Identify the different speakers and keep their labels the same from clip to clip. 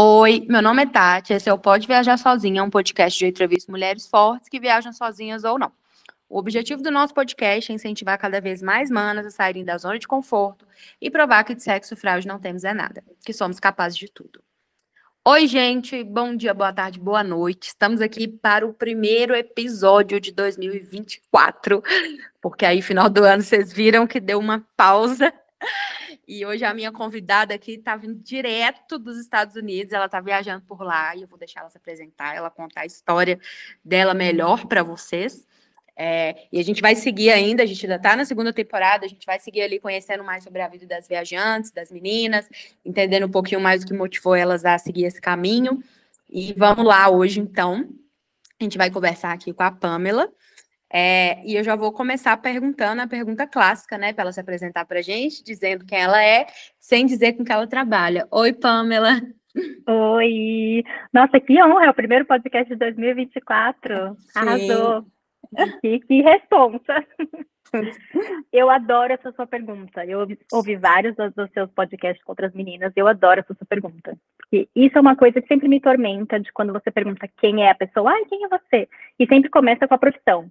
Speaker 1: Oi, meu nome é Tati, esse é o Pode Viajar Sozinha, um podcast de entrevista mulheres fortes que viajam sozinhas ou não. O objetivo do nosso podcast é incentivar cada vez mais manas a saírem da zona de conforto e provar que de sexo frágil não temos é nada, que somos capazes de tudo. Oi, gente, bom dia, boa tarde, boa noite. Estamos aqui para o primeiro episódio de 2024, porque aí, final do ano, vocês viram que deu uma pausa e hoje a minha convidada aqui está vindo direto dos Estados Unidos, ela está viajando por lá e eu vou deixar ela se apresentar, ela contar a história dela melhor para vocês. É, e a gente vai seguir ainda, a gente ainda está na segunda temporada, a gente vai seguir ali conhecendo mais sobre a vida das viajantes, das meninas, entendendo um pouquinho mais o que motivou elas a seguir esse caminho. E vamos lá hoje, então. A gente vai conversar aqui com a Pamela. É, e eu já vou começar perguntando a pergunta clássica, né, para ela se apresentar para a gente, dizendo quem ela é, sem dizer com que ela trabalha. Oi, Pamela.
Speaker 2: Oi! Nossa, que honra! É o primeiro podcast de 2024. Sim. Arrasou! Que, que responsa! Eu adoro essa sua pergunta. Eu ouvi vários dos seus podcasts com outras meninas. Eu adoro essa sua pergunta. Porque isso é uma coisa que sempre me tormenta de quando você pergunta quem é a pessoa. Ai, quem é você? E sempre começa com a profissão.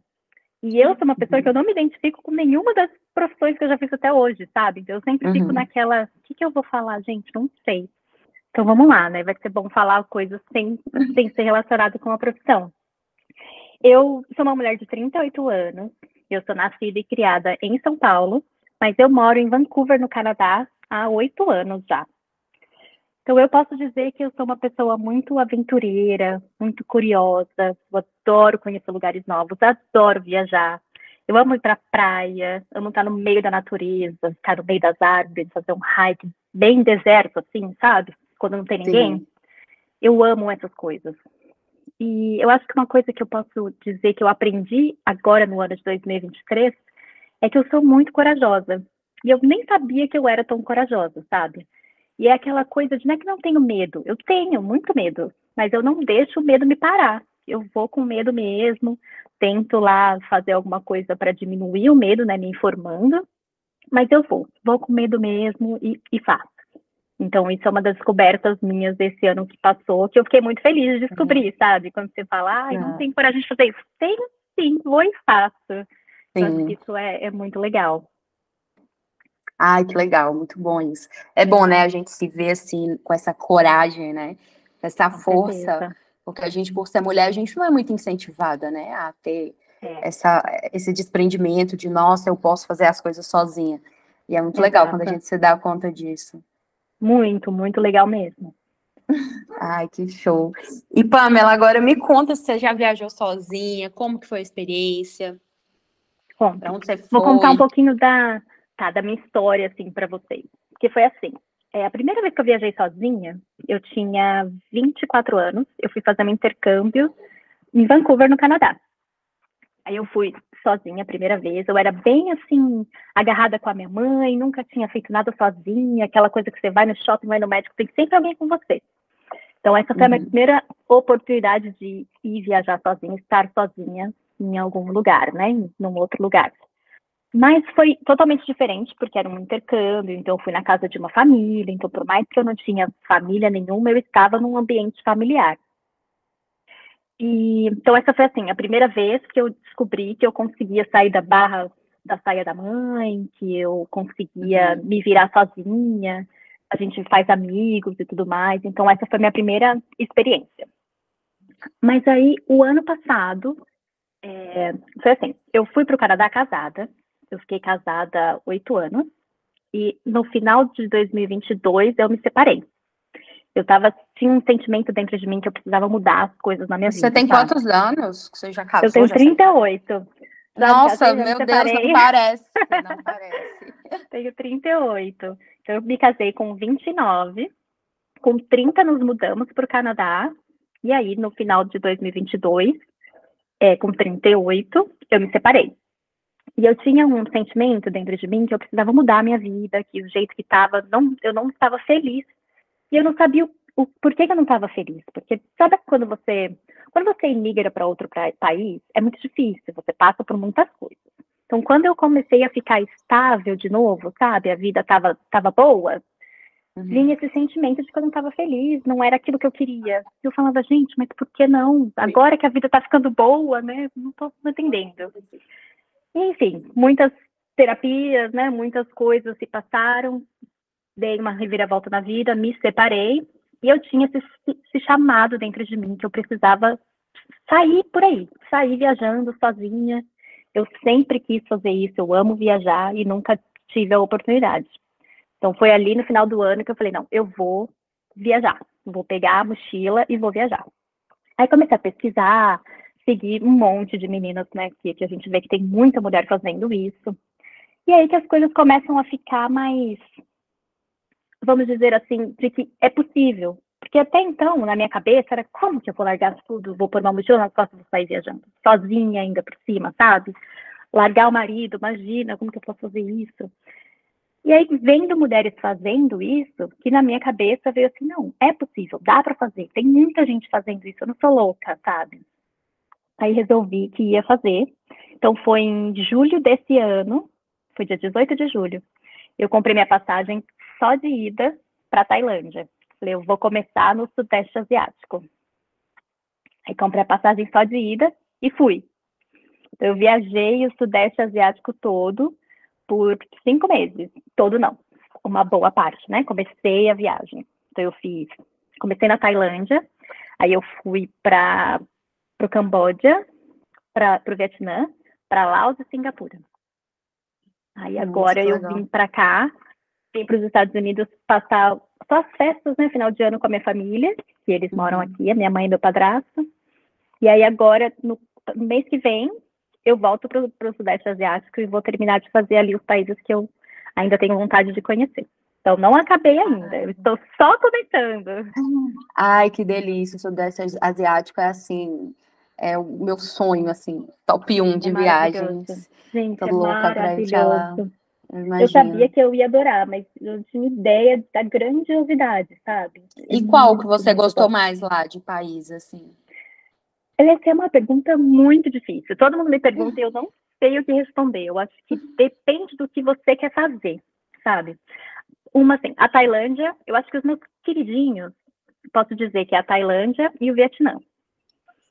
Speaker 2: E eu sou uma pessoa que eu não me identifico com nenhuma das profissões que eu já fiz até hoje, sabe? Então eu sempre uhum. fico naquela, o que, que eu vou falar, gente? Não sei. Então vamos lá, né? Vai ser bom falar coisas sem, sem ser relacionado com a profissão. Eu sou uma mulher de 38 anos, eu sou nascida e criada em São Paulo, mas eu moro em Vancouver, no Canadá, há oito anos já. Então, eu posso dizer que eu sou uma pessoa muito aventureira, muito curiosa, eu adoro conhecer lugares novos, adoro viajar. Eu amo ir para a praia, amo estar no meio da natureza, estar no meio das árvores, fazer um hike bem deserto, assim, sabe? Quando não tem ninguém. Sim. Eu amo essas coisas. E eu acho que uma coisa que eu posso dizer que eu aprendi agora no ano de 2023 é que eu sou muito corajosa. E eu nem sabia que eu era tão corajosa, sabe? E é aquela coisa de não é que não tenho medo, eu tenho muito medo, mas eu não deixo o medo me parar. Eu vou com medo mesmo, tento lá fazer alguma coisa para diminuir o medo, né, me informando, mas eu vou, vou com medo mesmo e, e faço. Então, isso é uma das descobertas minhas desse ano que passou, que eu fiquei muito feliz de descobrir, uhum. sabe? Quando você fala, ai, não tem coragem de fazer isso. Tenho sim, vou e faço. Sim. Acho que isso é, é muito legal.
Speaker 1: Ai, que legal, muito bom isso. É bom, né, a gente se ver assim, com essa coragem, né? Essa com força. Certeza. Porque a gente, por ser mulher, a gente não é muito incentivada, né? A ter é. essa, esse desprendimento de, nossa, eu posso fazer as coisas sozinha. E é muito Exato. legal quando a gente se dá conta disso.
Speaker 2: Muito, muito legal mesmo.
Speaker 1: Ai, que show. E Pamela, agora me conta se você já viajou sozinha, como que foi a experiência?
Speaker 2: Conta. onde você foi? Vou contar um pouquinho da, tá, da minha história, assim, para vocês. Porque foi assim, é, a primeira vez que eu viajei sozinha, eu tinha 24 anos, eu fui fazer um intercâmbio em Vancouver, no Canadá. Aí eu fui sozinha a primeira vez, eu era bem assim, agarrada com a minha mãe, nunca tinha feito nada sozinha, aquela coisa que você vai no shopping, vai no médico, tem sempre alguém com você. Então essa foi a minha uhum. primeira oportunidade de ir viajar sozinha, estar sozinha em algum lugar, né, em um outro lugar. Mas foi totalmente diferente, porque era um intercâmbio, então eu fui na casa de uma família, então por mais que eu não tinha família nenhuma, eu estava num ambiente familiar. E, então essa foi assim, a primeira vez que eu descobri que eu conseguia sair da barra da saia da mãe, que eu conseguia uhum. me virar sozinha, a gente faz amigos e tudo mais. Então essa foi a minha primeira experiência. Mas aí o ano passado é, foi assim, eu fui para o Canadá casada, eu fiquei casada oito anos e no final de 2022 eu me separei. Eu tava, tinha um sentimento dentro de mim que eu precisava mudar as coisas na minha
Speaker 1: Você
Speaker 2: vida.
Speaker 1: Você tem sabe? quantos anos que você já casou?
Speaker 2: Eu tenho 38.
Speaker 1: Nossa, meu Deus, não parece, não parece.
Speaker 2: tenho 38. Então eu me casei com 29, com 30 nos mudamos para o Canadá, e aí no final de 2022, é, com 38, eu me separei. E eu tinha um sentimento dentro de mim que eu precisava mudar a minha vida, que o jeito que estava, não, eu não estava feliz. E eu não sabia o, o porquê que eu não estava feliz. Porque sabe quando você, quando você migra para outro pra, país, é muito difícil, você passa por muitas coisas. Então, quando eu comecei a ficar estável de novo, sabe, a vida estava tava boa, uhum. vinha esse sentimento de que eu não estava feliz, não era aquilo que eu queria. Eu falava, gente, mas por que não? Agora que a vida está ficando boa, né? Não estou entendendo. Enfim, muitas terapias, né? Muitas coisas se passaram. Dei uma reviravolta na vida, me separei e eu tinha esse, esse chamado dentro de mim que eu precisava sair por aí, sair viajando sozinha. Eu sempre quis fazer isso, eu amo viajar e nunca tive a oportunidade. Então foi ali no final do ano que eu falei, não, eu vou viajar, vou pegar a mochila e vou viajar. Aí comecei a pesquisar, seguir um monte de meninas, né, que, que a gente vê que tem muita mulher fazendo isso. E aí que as coisas começam a ficar mais, vamos dizer assim, de que é possível. Porque até então, na minha cabeça, era como que eu vou largar tudo, vou pôr uma mochila nas costas e vou sair viajando, sozinha ainda por cima, sabe? Largar o marido, imagina, como que eu posso fazer isso? E aí, vendo mulheres fazendo isso, que na minha cabeça veio assim, não, é possível, dá para fazer, tem muita gente fazendo isso, eu não sou louca, sabe? Aí resolvi que ia fazer. Então foi em julho desse ano, foi dia 18 de julho. Eu comprei minha passagem só de ida para Tailândia. Falei, eu vou começar no Sudeste Asiático. Aí comprei a passagem só de ida e fui. Então, eu viajei o Sudeste Asiático todo por cinco meses. Todo não, uma boa parte, né? Comecei a viagem. Então, eu fiz. Comecei na Tailândia, aí eu fui para o Camboja, para o Vietnã, para Laos e Singapura. Aí agora Nossa, eu vim para cá, vim para os Estados Unidos passar só as festas, né, final de ano com a minha família, que eles moram uhum. aqui, a minha mãe e meu padrasto. E aí agora, no mês que vem, eu volto para o Sudeste Asiático e vou terminar de fazer ali os países que eu ainda tenho vontade de conhecer. Então, não acabei ainda, eu estou só começando.
Speaker 1: Ai, que delícia, o Sudeste Asiático é assim, é o meu sonho, assim, top 1 de é viagens.
Speaker 2: Gente, Tô é louca pra ir lá. Eu sabia que eu ia adorar, mas eu tinha ideia da grandiosidade, sabe?
Speaker 1: E qual que você gostou mais lá de país, assim?
Speaker 2: Essa é uma pergunta muito difícil. Todo mundo me pergunta e eu não sei o que responder. Eu acho que depende do que você quer fazer, sabe? Uma, assim, a Tailândia, eu acho que os meus queridinhos, posso dizer que é a Tailândia e o Vietnã.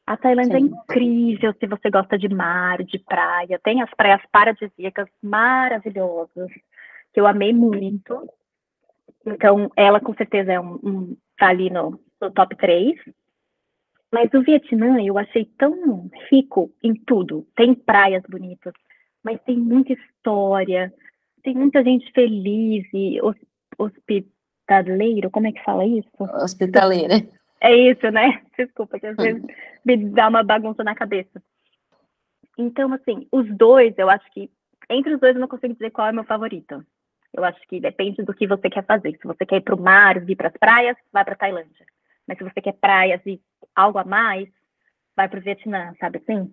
Speaker 2: A Tailândia é Sim. é incrível se você gosta de mar, de praia. Tem as praias paradisíacas maravilhosas, que eu amei muito. Então, ela com certeza é um, um tá ali no, no top 3. Mas o Vietnã eu achei tão rico em tudo. Tem praias bonitas, mas tem muita história, tem muita gente feliz e hospitaleiro, como é que fala isso?
Speaker 1: Hospitaleira.
Speaker 2: É isso, né? Desculpa, que às vezes me dá uma bagunça na cabeça. Então, assim, os dois, eu acho que entre os dois eu não consigo dizer qual é meu favorito. Eu acho que depende do que você quer fazer. Se você quer ir para o mar, vir para as praias, vai para Tailândia. Mas se você quer praias e algo a mais, vai para o Vietnã, sabe assim?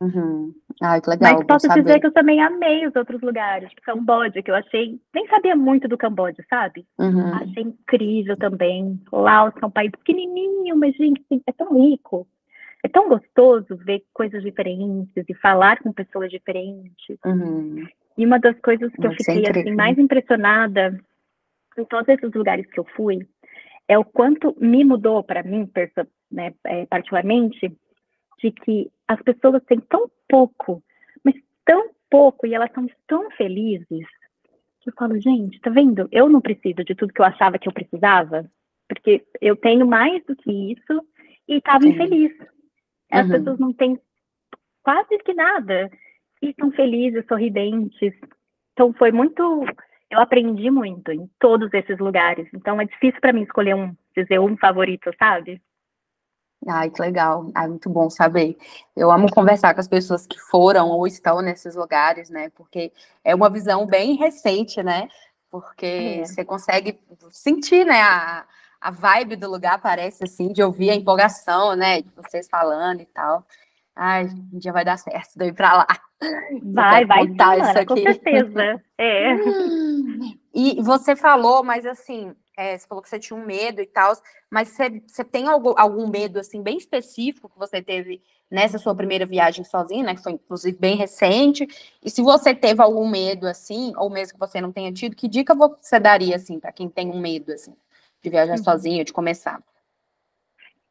Speaker 1: Uhum. Ai, que legal.
Speaker 2: Mas posso dizer que eu também amei os outros lugares, tipo Camboja, que eu achei, nem sabia muito do Camboja, sabe? Uhum. Achei incrível também. Laos, que é um país pequenininho, mas, gente, é tão rico. É tão gostoso ver coisas diferentes e falar com pessoas diferentes. Uhum. E uma das coisas que eu fiquei assim, mais impressionada em todos esses lugares que eu fui é o quanto me mudou para mim, né, é, particularmente, de que as pessoas têm tão pouco, mas tão pouco, e elas são tão felizes, que eu falo, gente, tá vendo? Eu não preciso de tudo que eu achava que eu precisava, porque eu tenho mais do que isso e estava infeliz. As uhum. pessoas não têm quase que nada e estão felizes, sorridentes. Então foi muito, eu aprendi muito em todos esses lugares. Então é difícil para mim escolher um, dizer um favorito, sabe?
Speaker 1: Ai, que legal. Ai, muito bom saber. Eu amo conversar com as pessoas que foram ou estão nesses lugares, né? Porque é uma visão bem recente, né? Porque é. você consegue sentir, né? A, a vibe do lugar parece assim, de ouvir a empolgação, né? De vocês falando e tal. Ai, um dia vai dar certo, daí para lá.
Speaker 2: Vai, vai aqui. com certeza. É.
Speaker 1: E você falou, mas assim, é, você falou que você tinha um medo e tal, mas você, você tem algum, algum medo, assim, bem específico que você teve nessa sua primeira viagem sozinha, né, que foi, inclusive, bem recente, e se você teve algum medo, assim, ou mesmo que você não tenha tido, que dica você daria, assim, para quem tem um medo, assim, de viajar uhum. sozinho, de começar?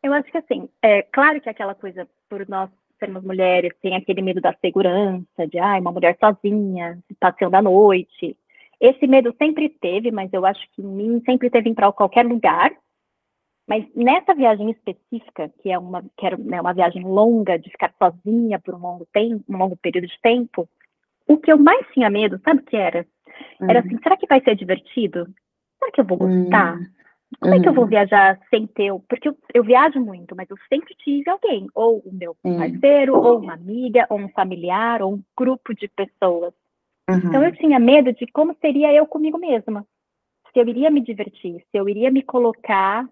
Speaker 2: Eu acho que, assim, é claro que aquela coisa, por nós sermos mulheres, tem aquele medo da segurança, de, ai, uma mulher sozinha, passeando à noite, esse medo sempre teve, mas eu acho que em mim sempre teve em para qualquer lugar. Mas nessa viagem específica, que é uma, que era, né, uma viagem longa, de ficar sozinha por um longo tempo, um longo período de tempo, o que eu mais tinha medo, sabe o que era? Uhum. Era assim, será que vai ser divertido? Será que eu vou gostar? Uhum. Como é que eu vou uhum. viajar sem ter? Porque eu, eu, viajo muito, mas eu sempre tive alguém, ou o meu parceiro, ou uma amiga, ou um familiar, ou um grupo de pessoas Uhum. Então eu tinha medo de como seria eu comigo mesma. Se eu iria me divertir, se eu iria me colocar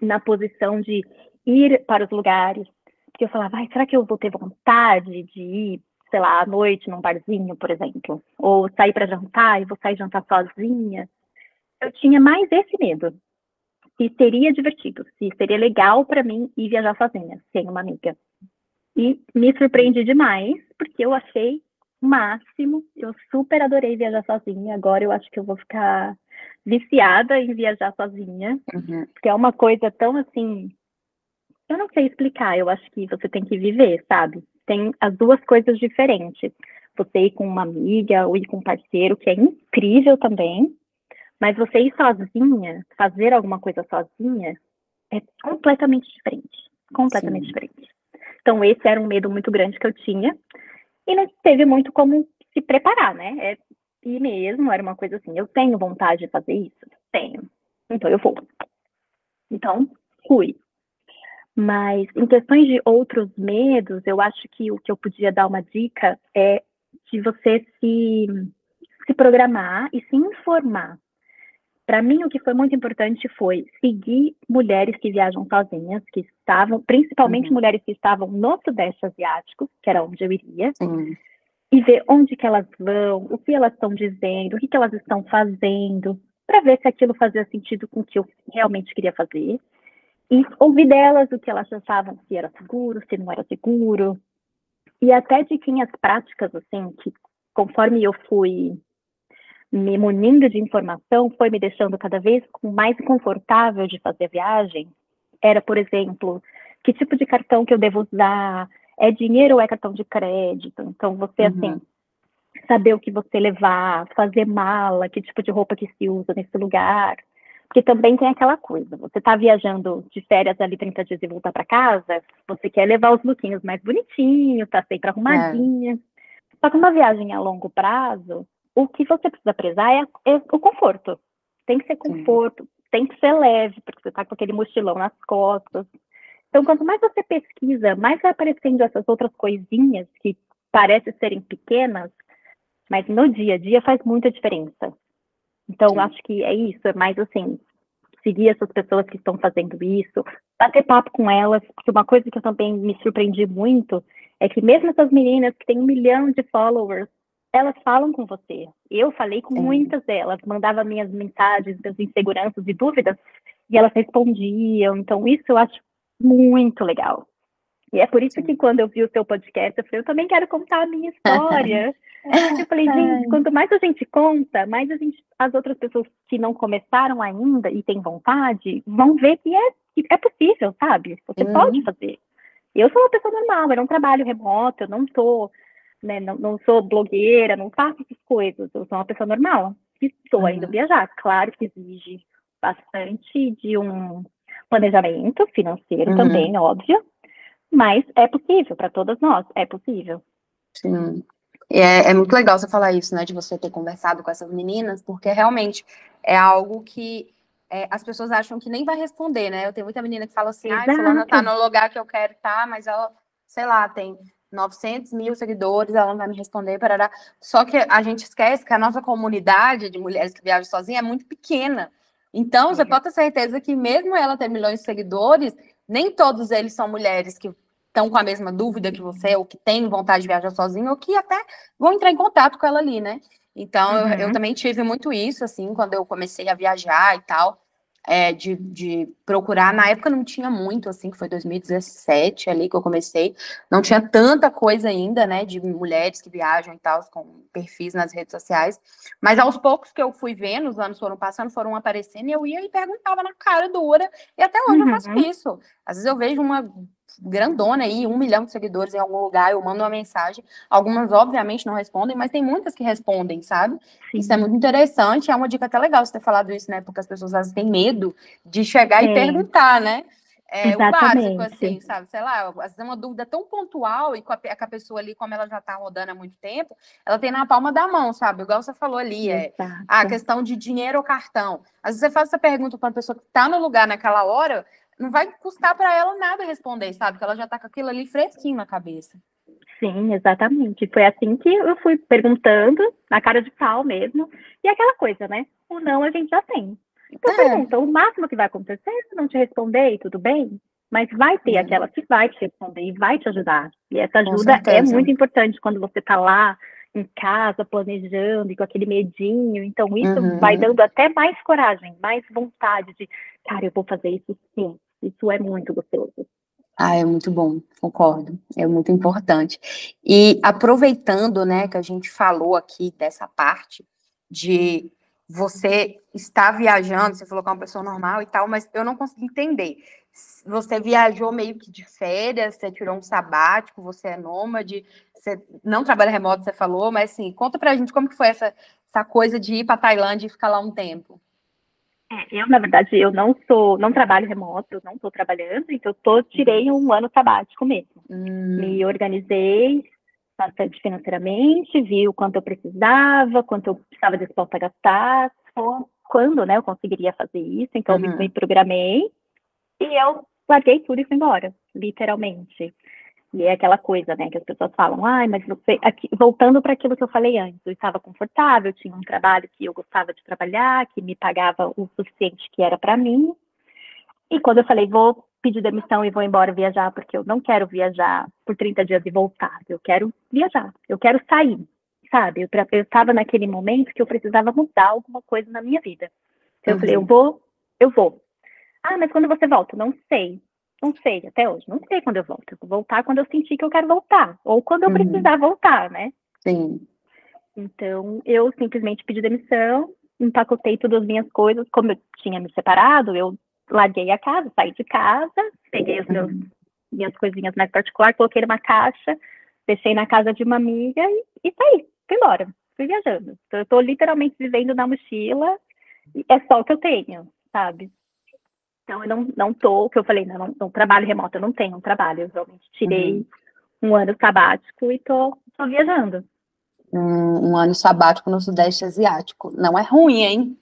Speaker 2: na posição de ir para os lugares. Porque eu falava, vai, será que eu vou ter vontade de ir, sei lá, à noite num barzinho, por exemplo? Ou sair para jantar e vou sair jantar sozinha? Eu tinha mais esse medo. Se seria divertido, se seria legal para mim ir viajar sozinha, sem uma amiga. E me surpreendi demais, porque eu achei máximo. Eu super adorei viajar sozinha. Agora eu acho que eu vou ficar viciada em viajar sozinha, uhum. porque é uma coisa tão assim. Eu não sei explicar, eu acho que você tem que viver, sabe? Tem as duas coisas diferentes. Você ir com uma amiga ou ir com um parceiro, que é incrível também, mas você ir sozinha, fazer alguma coisa sozinha, é completamente diferente. Completamente Sim. diferente. Então, esse era um medo muito grande que eu tinha e não teve muito como se preparar, né? É ir mesmo, era uma coisa assim, eu tenho vontade de fazer isso? Tenho. Então eu vou. Então, fui. Mas em questões de outros medos, eu acho que o que eu podia dar uma dica é de você se, se programar e se informar para mim, o que foi muito importante foi seguir mulheres que viajam sozinhas, que estavam, principalmente uhum. mulheres que estavam no Sudeste Asiático, que era onde eu iria, uhum. e ver onde que elas vão, o que elas estão dizendo, o que, que elas estão fazendo, para ver se aquilo fazia sentido com o que eu realmente queria fazer. E ouvir delas o que elas achavam se era seguro, se não era seguro. E até de quem as práticas, assim, que conforme eu fui me munindo de informação foi me deixando cada vez mais confortável de fazer a viagem era, por exemplo, que tipo de cartão que eu devo usar, é dinheiro ou é cartão de crédito? Então, você, uhum. assim, saber o que você levar, fazer mala, que tipo de roupa que se usa nesse lugar. Porque também tem aquela coisa, você está viajando de férias ali 30 dias e voltar para casa, você quer levar os lookinhos mais bonitinhos, tá sempre arrumadinha. É. Só que uma viagem a longo prazo, o que você precisa prezar é, é o conforto. Tem que ser conforto, Sim. tem que ser leve, porque você está com aquele mochilão nas costas. Então, quanto mais você pesquisa, mais vai aparecendo essas outras coisinhas que parecem serem pequenas, mas no dia a dia faz muita diferença. Então, Sim. acho que é isso, é mais assim, seguir essas pessoas que estão fazendo isso, bater papo com elas, porque uma coisa que eu também me surpreendi muito é que mesmo essas meninas que têm um milhão de followers, elas falam com você. Eu falei com muitas delas, mandava minhas mensagens, minhas inseguranças e dúvidas, e elas respondiam. Então, isso eu acho muito legal. E é por isso que quando eu vi o seu podcast, eu falei, eu também quero contar a minha história. eu falei, gente, quanto mais a gente conta, mais a gente, as outras pessoas que não começaram ainda e têm vontade, vão ver que é, que é possível, sabe? Você uhum. pode fazer. Eu sou uma pessoa normal, era um trabalho remoto, eu não estou né? Não, não sou blogueira, não faço essas coisas. Eu sou uma pessoa normal que estou uhum. indo viajar. Claro que exige bastante de um planejamento financeiro uhum. também, óbvio, mas é possível para todas nós, é possível.
Speaker 1: Sim. É, é, muito legal você falar isso, né, de você ter conversado com essas meninas, porque realmente é algo que é, as pessoas acham que nem vai responder, né? Eu tenho muita menina que fala assim, ah, fulana tá no lugar que eu quero estar, tá, mas ela, sei lá, tem 900 mil seguidores, ela não vai me responder, parará. Só que a gente esquece que a nossa comunidade de mulheres que viajam sozinha é muito pequena. Então, Sim. você pode ter certeza que mesmo ela ter milhões de seguidores, nem todos eles são mulheres que estão com a mesma dúvida que você, ou que têm vontade de viajar sozinha, ou que até vão entrar em contato com ela ali, né? Então, uhum. eu, eu, também tive muito isso, assim, quando eu comecei a viajar e tal. É, de, de procurar. Na época não tinha muito, assim, que foi 2017 ali que eu comecei. Não tinha tanta coisa ainda, né, de mulheres que viajam e tal, com perfis nas redes sociais. Mas aos poucos que eu fui vendo, os anos foram passando, foram aparecendo, e eu ia e perguntava na cara dura. E até hoje uhum. eu faço isso. Às vezes eu vejo uma grandona aí, um milhão de seguidores em algum lugar, eu mando uma mensagem. Algumas, obviamente, não respondem, mas tem muitas que respondem, sabe? Sim. Isso é muito interessante, é uma dica até legal você ter falado isso, né? Porque as pessoas às vezes têm medo de chegar Sim. e perguntar, né? É Exatamente. o básico, assim, sabe? Sei lá, às vezes é uma dúvida tão pontual e com a, com a, pessoa ali, como ela já tá rodando há muito tempo, ela tem na palma da mão, sabe? Igual você falou ali, é a questão de dinheiro ou cartão. Às vezes você faz essa pergunta para uma pessoa que tá no lugar naquela hora, não vai custar para ela nada responder, sabe? Que ela já tá com aquilo ali fresquinho na cabeça.
Speaker 2: Sim, exatamente. Foi assim que eu fui perguntando, na cara de pau mesmo. E aquela coisa, né? O não a gente já tem. Então é. pergunta, o máximo que vai acontecer é se não te responder e tudo bem, mas vai ter aquela que vai te responder e vai te ajudar. E essa ajuda é muito importante quando você tá lá em casa, planejando e com aquele medinho. Então, isso uhum. vai dando até mais coragem, mais vontade de, cara, eu vou fazer isso sim. Isso é muito gostoso.
Speaker 1: Ah, é muito bom, concordo. É muito importante. E aproveitando, né, que a gente falou aqui dessa parte de você estar viajando, você falou que é uma pessoa normal e tal, mas eu não consegui entender. Você viajou meio que de férias, você tirou um sabático, você é nômade, você não trabalha remoto, você falou, mas assim, conta pra gente como que foi essa, essa coisa de ir para Tailândia e ficar lá um tempo.
Speaker 2: É, eu, na verdade, eu não sou, não trabalho remoto, não estou trabalhando, então eu tô, tirei um ano sabático mesmo. Hum. Me organizei bastante financeiramente, vi o quanto eu precisava, quanto eu estava disposta a gastar, quando, né, eu conseguiria fazer isso, então uhum. eu me programei e eu larguei tudo e fui embora, literalmente. E é aquela coisa, né, que as pessoas falam, ai, mas você, aqui, voltando para aquilo que eu falei antes, eu estava confortável, tinha um trabalho que eu gostava de trabalhar, que me pagava o suficiente que era para mim. E quando eu falei, vou pedir demissão e vou embora viajar, porque eu não quero viajar por 30 dias e voltar, eu quero viajar, eu quero sair, sabe? Eu estava naquele momento que eu precisava mudar alguma coisa na minha vida. Então, uhum. eu falei, eu vou, eu vou. Ah, mas quando você volta? Não sei. Não sei, até hoje. Não sei quando eu volto. Eu vou voltar quando eu sentir que eu quero voltar. Ou quando eu uhum. precisar voltar, né?
Speaker 1: Sim.
Speaker 2: Então, eu simplesmente pedi demissão, empacotei todas as minhas coisas. Como eu tinha me separado, eu larguei a casa, saí de casa, peguei as uhum. minhas coisinhas mais particulares, coloquei numa caixa, deixei na casa de uma amiga e, e saí, fui embora, fui viajando. Então, eu tô literalmente vivendo na mochila, e é só o que eu tenho, sabe? Então, eu não, não tô, o que eu falei, não, não, não trabalho remoto, eu não tenho um trabalho, eu realmente tirei uhum. um ano sabático e tô, tô viajando.
Speaker 1: Um, um, ano sabático no Sudeste Asiático. Não é ruim, hein?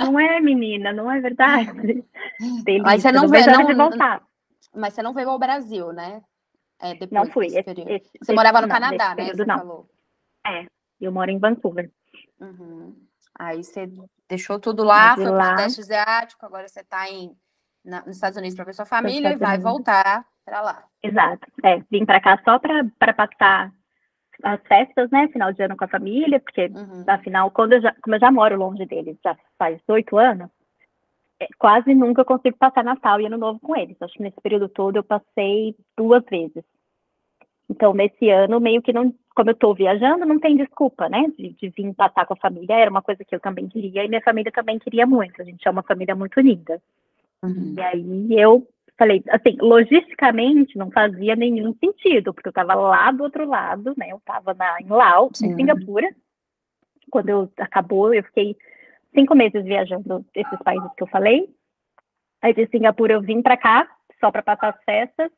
Speaker 2: Não é, menina, não é verdade.
Speaker 1: Delícia, mas você não, veio, não, voltar. Mas você não veio ao Brasil, né?
Speaker 2: É, não fui. Esse,
Speaker 1: esse, você morava no não, Canadá, né? Período, você
Speaker 2: não. falou. É, eu moro em Vancouver.
Speaker 1: Uhum. Aí você deixou tudo lá, foi para o Sudeste Asiático, agora você está em na, nos Estados Unidos para ver sua família e vai voltar para lá.
Speaker 2: Exato. É, vim para cá só para passar as festas, né? Final de ano com a família, porque uhum. afinal, quando eu já, como eu já moro longe deles, já faz oito anos, é, quase nunca consigo passar Natal e Ano Novo com eles. Acho que nesse período todo eu passei duas vezes. Então, nesse ano, meio que não, como eu estou viajando, não tem desculpa, né, de, de vir passar com a família. Era uma coisa que eu também queria e minha família também queria muito. A gente é uma família muito unida. Uhum. E aí eu falei, assim, logisticamente não fazia nenhum sentido, porque eu estava lá do outro lado, né? Eu estava em Laos, em Singapura. Quando eu acabou, eu fiquei cinco meses viajando esses países que eu falei. Aí de Singapura eu vim para cá só para passar as festas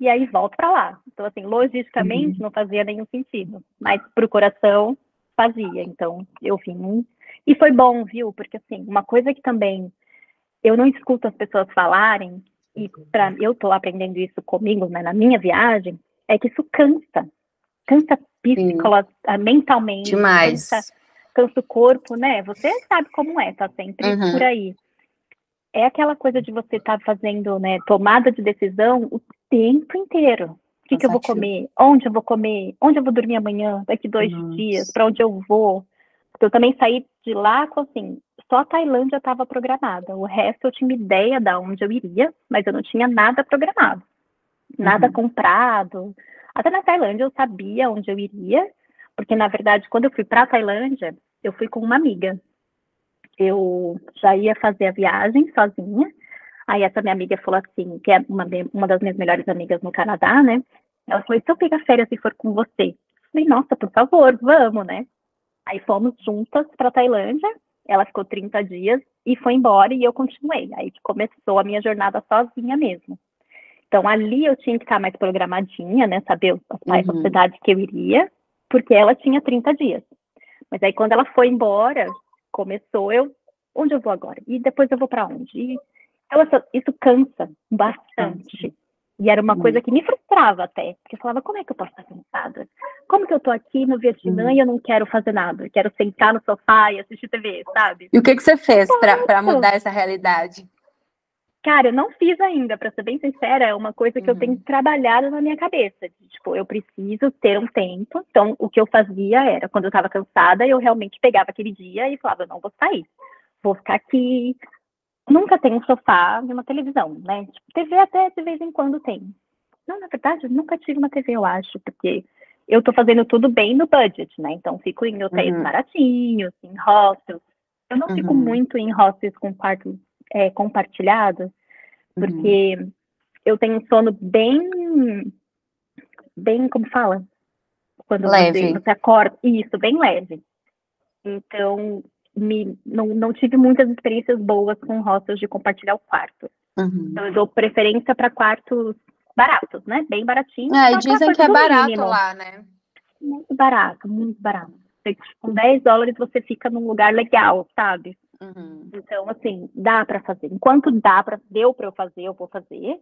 Speaker 2: e aí volto para lá. Então assim, logisticamente uhum. não fazia nenhum sentido, mas pro coração fazia. Então eu vim e foi bom, viu? Porque assim, uma coisa que também eu não escuto as pessoas falarem, e para eu estou aprendendo isso comigo, né, na minha viagem, é que isso cansa. Cansa psicologicamente, ah, mentalmente.
Speaker 1: Demais.
Speaker 2: Cansa, cansa o corpo, né? Você sabe como é, tá sempre uhum. por aí. É aquela coisa de você estar tá fazendo, né, tomada de decisão o tempo inteiro. O que, que, eu vou comer? Onde eu vou comer? Onde eu vou dormir amanhã? Daqui dois Nossa. dias? Para onde eu vou? Eu também saí de lá com assim, só a Tailândia estava programada. O resto eu tinha ideia de onde eu iria, mas eu não tinha nada programado. Nada uhum. comprado. Até na Tailândia eu sabia onde eu iria, porque na verdade, quando eu fui para a Tailândia, eu fui com uma amiga. Eu já ia fazer a viagem sozinha. Aí essa minha amiga falou assim, que é uma, uma das minhas melhores amigas no Canadá, né? Ela falou, se eu pegar férias e for com você? Eu falei, nossa, por favor, vamos, né? Aí fomos juntas para Tailândia. Ela ficou 30 dias e foi embora e eu continuei. Aí começou a minha jornada sozinha mesmo. Então ali eu tinha que estar mais programadinha, né? Saber as uhum. cidades que eu iria, porque ela tinha 30 dias. Mas aí quando ela foi embora, começou eu, onde eu vou agora? E depois eu vou para onde? E, então, isso cansa bastante. E era uma coisa que me frustrava até, porque eu falava, como é que eu posso estar cansada? Como que eu tô aqui no Vietnã uhum. e eu não quero fazer nada? Eu quero sentar no sofá e assistir TV, sabe?
Speaker 1: E o que, que você fez para mudar essa realidade?
Speaker 2: Cara, eu não fiz ainda, para ser bem sincera, é uma coisa que uhum. eu tenho uhum. trabalhado na minha cabeça. Tipo, eu preciso ter um tempo. Então, o que eu fazia era, quando eu estava cansada, eu realmente pegava aquele dia e falava, eu não vou sair. Vou ficar aqui, nunca tem um sofá e uma televisão, né? Tipo, TV até de vez em quando tem. Não, na verdade, nunca tive uma TV, eu acho, porque eu tô fazendo tudo bem no budget, né? Então, fico em hotéis uhum. baratinhos, em hostels. Eu não uhum. fico muito em hostels com quartos é, compartilhados, porque uhum. eu tenho um sono bem, bem, como fala?
Speaker 1: Quando leve.
Speaker 2: Você, você acorda, isso, bem leve. Então, me, não, não tive muitas experiências boas com hostels de compartilhar o quarto. Uhum. Então, eu dou preferência para quartos baratos, né? Bem baratinhos.
Speaker 1: É, dizem que é barato mínimo. lá, né?
Speaker 2: Muito barato, muito barato. Com 10 dólares você fica num lugar legal, sabe? Uhum. Então, assim, dá para fazer. Enquanto dá para, deu para eu fazer, eu vou fazer.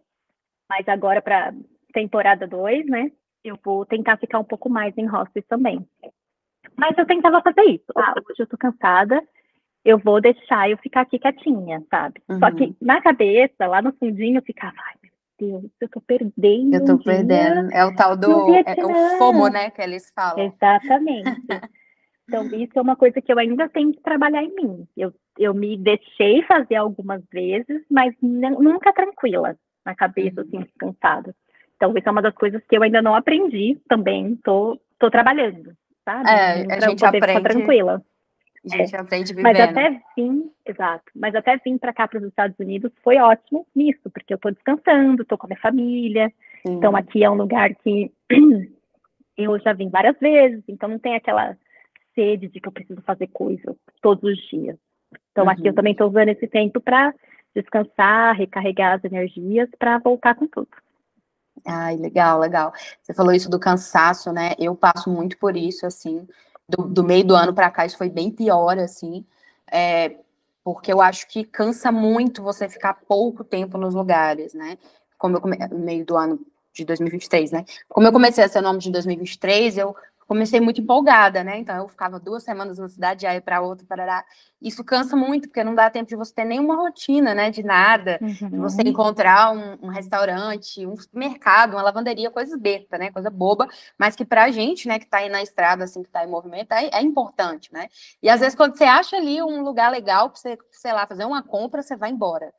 Speaker 2: Mas agora para temporada 2, né? Eu vou tentar ficar um pouco mais em hostels também. Mas eu tentava fazer isso. Ah, hoje eu tô cansada, eu vou deixar eu ficar aqui quietinha, sabe? Uhum. Só que na cabeça, lá no fundinho, eu ficava, ai meu Deus, eu tô perdendo.
Speaker 1: Eu tô um perdendo. É o tal do. É, é, o FOMO, né? Que eles falam.
Speaker 2: Exatamente. Então, isso é uma coisa que eu ainda tenho que trabalhar em mim. Eu, eu me deixei fazer algumas vezes, mas nunca tranquila, na cabeça, assim, uhum. descansada. Então, isso é uma das coisas que eu ainda não aprendi também, tô, tô trabalhando sabe?
Speaker 1: É, a gente aprende.
Speaker 2: tranquila.
Speaker 1: A gente é. aprende vivendo.
Speaker 2: Mas até vim, exato, mas até vim para cá, para os Estados Unidos, foi ótimo nisso, porque eu estou descansando, estou com a minha família, Sim. então aqui é um lugar que eu já vim várias vezes, então não tem aquela sede de que eu preciso fazer coisas todos os dias. Então uhum. aqui eu uhum. também estou usando esse tempo para descansar, recarregar as energias para voltar com tudo.
Speaker 1: Ai, legal, legal. Você falou isso do cansaço, né? Eu passo muito por isso, assim, do, do meio do ano para cá, isso foi bem pior, assim, é, porque eu acho que cansa muito você ficar pouco tempo nos lugares, né? Como eu come... no meio do ano de 2023, né? Como eu comecei a ser nome de 2023, eu comecei muito empolgada, né? Então eu ficava duas semanas numa cidade, aí para outra, parará. Isso cansa muito, porque não dá tempo de você ter nenhuma rotina, né? De nada, uhum. de você encontrar um, um, restaurante, um mercado, uma lavanderia, coisas besta, né? Coisa boba, mas que pra gente, né, que tá aí na estrada, assim, que tá em movimento, é, é importante, né? E às vezes quando você acha ali um lugar legal pra você, sei lá, fazer uma compra, você vai embora.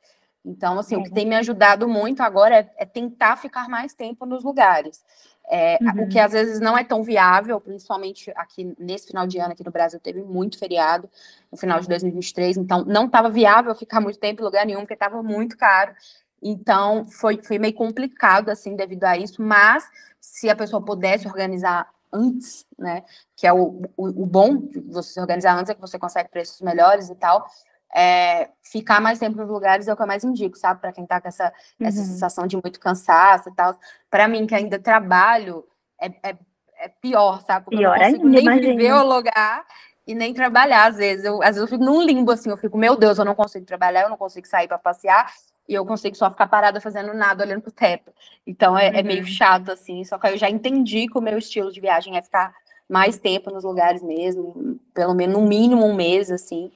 Speaker 1: Então, assim, é. o que tem me ajudado muito agora é, é tentar ficar mais tempo nos lugares. É, uhum. O que às vezes não é tão viável, principalmente aqui nesse final de ano aqui no Brasil, teve muito feriado no final de 2023, então não estava viável ficar muito tempo em lugar nenhum, porque estava muito caro. Então foi, foi meio complicado assim devido a isso, mas se a pessoa pudesse organizar antes, né? Que é o, o, o bom de você se organizar antes, é que você consegue preços melhores e tal é, ficar mais tempo nos lugares é o que eu mais indico, sabe? Para quem tá com essa, uhum. essa sensação de muito cansaço e tal. Para mim, que ainda trabalho, é, é, é pior, sabe? Porque pior eu não consigo nem imagina. viver o lugar e nem trabalhar, às vezes. Eu, às vezes eu fico num limbo, assim, eu fico, meu Deus, eu não consigo trabalhar, eu não consigo sair para passear, e eu consigo só ficar parada fazendo nada, olhando pro teto. Então é, uhum. é, meio uhum. chato, assim, só que eu já entendi que o meu estilo de viagem é ficar mais tempo nos lugares mesmo, pelo menos no mínimo um mês, assim,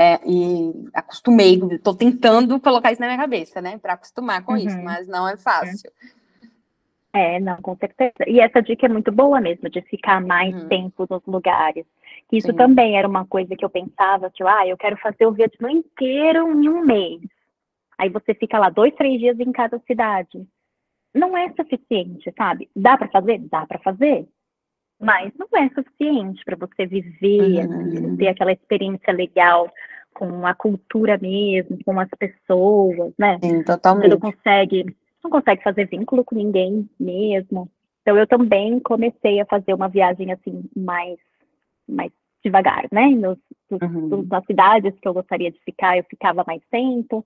Speaker 1: é, e acostumei, estou tentando colocar isso na minha cabeça, né, para acostumar com uhum. isso, mas não é fácil.
Speaker 2: É, não, com certeza. E essa dica é muito boa mesmo, de ficar mais uhum. tempo nos lugares. Isso Sim. também era uma coisa que eu pensava, tipo, ah, eu quero fazer o Vietnã inteiro em um mês. Aí você fica lá dois, três dias em cada cidade. Não é suficiente, sabe? Dá para fazer? Dá para fazer. Mas não é suficiente para você viver, uhum. ter aquela experiência legal com a cultura mesmo, com as pessoas, né?
Speaker 1: Sim, totalmente. Você
Speaker 2: não consegue, não consegue fazer vínculo com ninguém mesmo. Então eu também comecei a fazer uma viagem assim mais, mais devagar, né? Nos, uhum. nas cidades que eu gostaria de ficar, eu ficava mais tempo.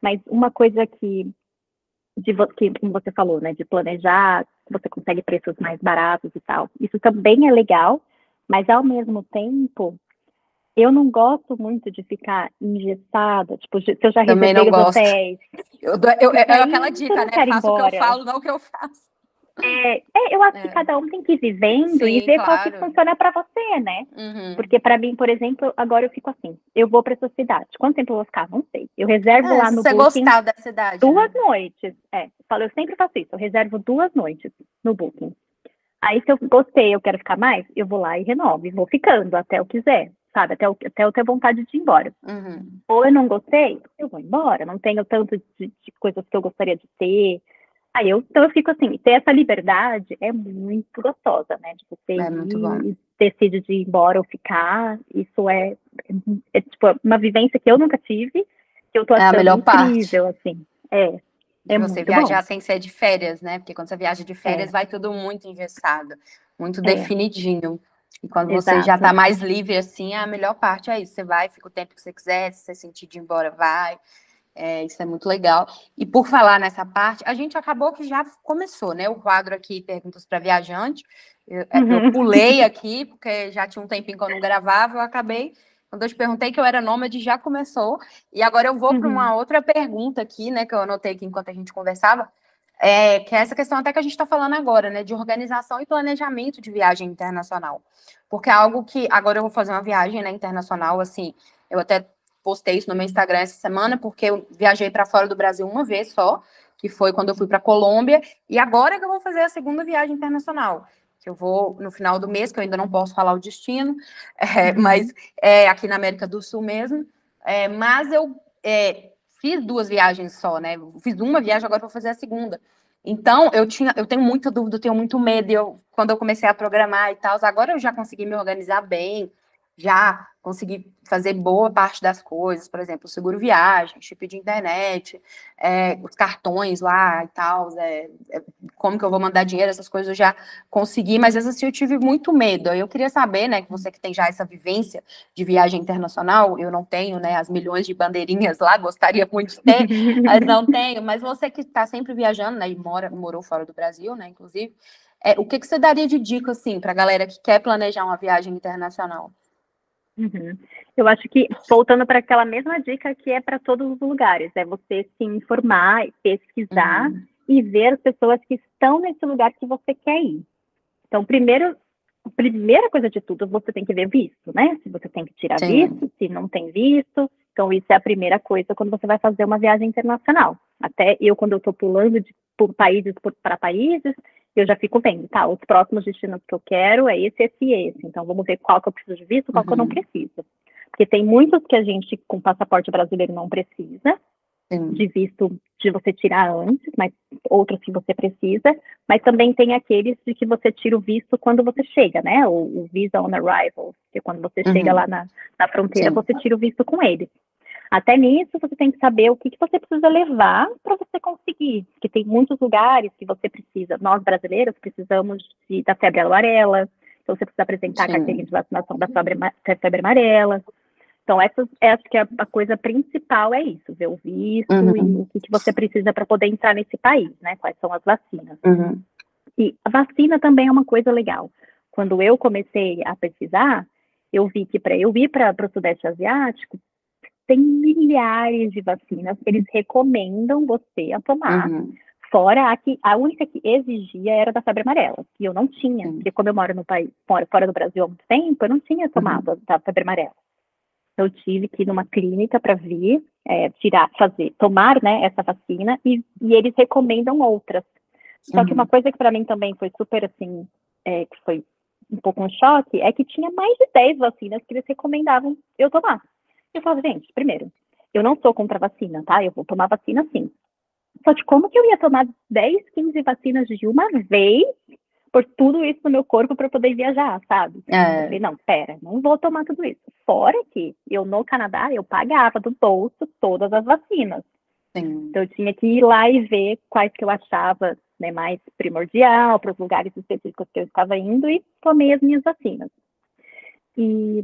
Speaker 2: Mas uma coisa que, de, que como você falou, né, de planejar, você consegue preços mais baratos e tal. Isso também é legal, mas ao mesmo tempo eu não gosto muito de ficar engessada, tipo, se eu já
Speaker 1: Também
Speaker 2: reservei
Speaker 1: os hotéis. Eu, eu, eu, é aquela dica, né? Faço embora. o que eu falo, não o que eu faço.
Speaker 2: É, é, eu acho é. que cada um tem que ir vivendo Sim, e ver claro. qual que funciona para você, né? Uhum. Porque para mim, por exemplo, agora eu fico assim, eu vou para essa cidade. Quanto tempo eu vou ficar? Não sei. Eu reservo é, lá no
Speaker 1: você Booking gostar da cidade.
Speaker 2: Duas né? noites. É, falo, eu sempre faço isso. Eu reservo duas noites no Booking. Aí se eu gostei, eu quero ficar mais, eu vou lá e renovo, vou ficando até eu quiser, sabe? Até eu, até eu ter vontade de ir embora. Uhum. Ou eu não gostei, eu vou embora. Não tenho tanto de, de coisas que eu gostaria de ter Aí eu, então eu fico assim, ter essa liberdade é muito gostosa, né? De você é muito bom. decide de ir embora ou ficar, isso é, é, é, tipo uma vivência que eu nunca tive, que eu tô achando é a melhor incrível, parte. assim. É.
Speaker 1: É você viajar bom. sem ser de férias, né? Porque quando você viaja de férias, é. vai tudo muito engessado, muito é. definidinho. E quando Exato. você já tá mais livre, assim, a melhor parte é isso. Você vai, fica o tempo que você quiser, se você sentir de ir embora, vai. É, isso é muito legal. E por falar nessa parte, a gente acabou que já começou, né? O quadro aqui, Perguntas para Viajante. Eu, é, uhum. eu, pulei aqui, porque já tinha um tempinho que eu não gravava, eu acabei. Quando eu te perguntei que eu era nômade, já começou. E agora eu vou uhum. para uma outra pergunta aqui, né? Que eu anotei aqui enquanto a gente conversava. É, que é essa questão até que a gente está falando agora, né? De organização e planejamento de viagem internacional. Porque é algo que agora eu vou fazer uma viagem né, internacional, assim, eu até postei isso no meu Instagram essa semana, porque eu viajei para fora do Brasil uma vez só, que foi quando eu fui para Colômbia, e agora é que eu vou fazer a segunda viagem internacional, que eu vou no final do mês, que eu ainda não posso falar o destino, é, mas é aqui na América do Sul mesmo. É, mas eu é, fiz duas viagens só, né? Fiz uma viagem, agora vou fazer a segunda. Então, eu tinha, eu tenho muita dúvida, eu tenho muito medo. Eu, quando eu comecei a programar e tal, agora eu já consegui me organizar bem, já consegui fazer boa parte das coisas, por exemplo, seguro viagem, chip de internet, é, os cartões lá e tal, é, é, como que eu vou mandar dinheiro, essas coisas eu já consegui, mas vezes assim, eu tive muito medo. Eu queria saber, né, que você que tem já essa vivência de viagem internacional, eu não tenho, né, as milhões de bandeirinhas lá, gostaria muito de ter, mas não tenho. Mas você que está sempre viajando, né, e mora, morou fora do Brasil, né, inclusive, é, o que, que você daria de dica, assim, para a galera que quer planejar uma viagem internacional?
Speaker 2: Uhum. Eu acho que, voltando para aquela mesma dica que é para todos os lugares, é você se informar, pesquisar uhum. e ver as pessoas que estão nesse lugar que você quer ir. Então, primeiro, a primeira coisa de tudo, você tem que ver visto, né? Se você tem que tirar Sim. visto, se não tem visto. Então, isso é a primeira coisa quando você vai fazer uma viagem internacional. Até eu, quando eu estou pulando de por países para países, eu já fico vendo, tá? Os próximos destinos que eu quero é esse, esse e esse. Então, vamos ver qual que eu preciso de visto, qual uhum. que eu não uhum. preciso. Porque tem muitos que a gente, com passaporte brasileiro, não precisa Sim. de visto de você tirar antes, mas outros que você precisa. Mas também tem aqueles de que você tira o visto quando você chega, né? O, o Visa on Arrival, que é quando você uhum. chega lá na, na fronteira, Sim. você tira o visto com ele. Até nisso, você tem que saber o que, que você precisa levar para você conseguir, porque tem muitos lugares que você precisa. Nós, brasileiros, precisamos de, da febre amarela, então você precisa apresentar Sim. a carteirinha de vacinação da febre, febre amarela. Então, essa, acho que a, a, coisa principal é isso, ver o visto uhum. e o que, que você precisa para poder entrar nesse país, né? Quais são as vacinas. Uhum. E a vacina também é uma coisa legal. Quando eu comecei a pesquisar, eu vi que para eu ir para o Sudeste Asiático, tem milhares de vacinas, eles recomendam você a tomar. Uhum. Fora a que a única que exigia era da febre amarela, que eu não tinha, uhum. porque como eu moro no país, fora, fora do Brasil há muito tempo, eu não tinha tomado uhum. a febre amarela. Eu tive que ir numa clínica para vir, é, tirar, fazer, tomar, né, essa vacina e, e eles recomendam outras. Só que uma uhum. coisa que para mim também foi super assim, é, que foi um pouco um choque é que tinha mais de 10 vacinas que eles recomendavam eu tomar. Eu falava, gente, primeiro, eu não sou contra vacina, tá? Eu vou tomar vacina sim. Só de como que eu ia tomar 10, 15 vacinas de uma vez por tudo isso no meu corpo para poder viajar, sabe? É. Eu falei, não, pera, não vou tomar tudo isso. Fora que eu no Canadá, eu pagava do bolso todas as vacinas. Sim. Então eu tinha que ir lá e ver quais que eu achava né, mais primordial para os lugares específicos que eu estava indo e tomei as minhas vacinas. E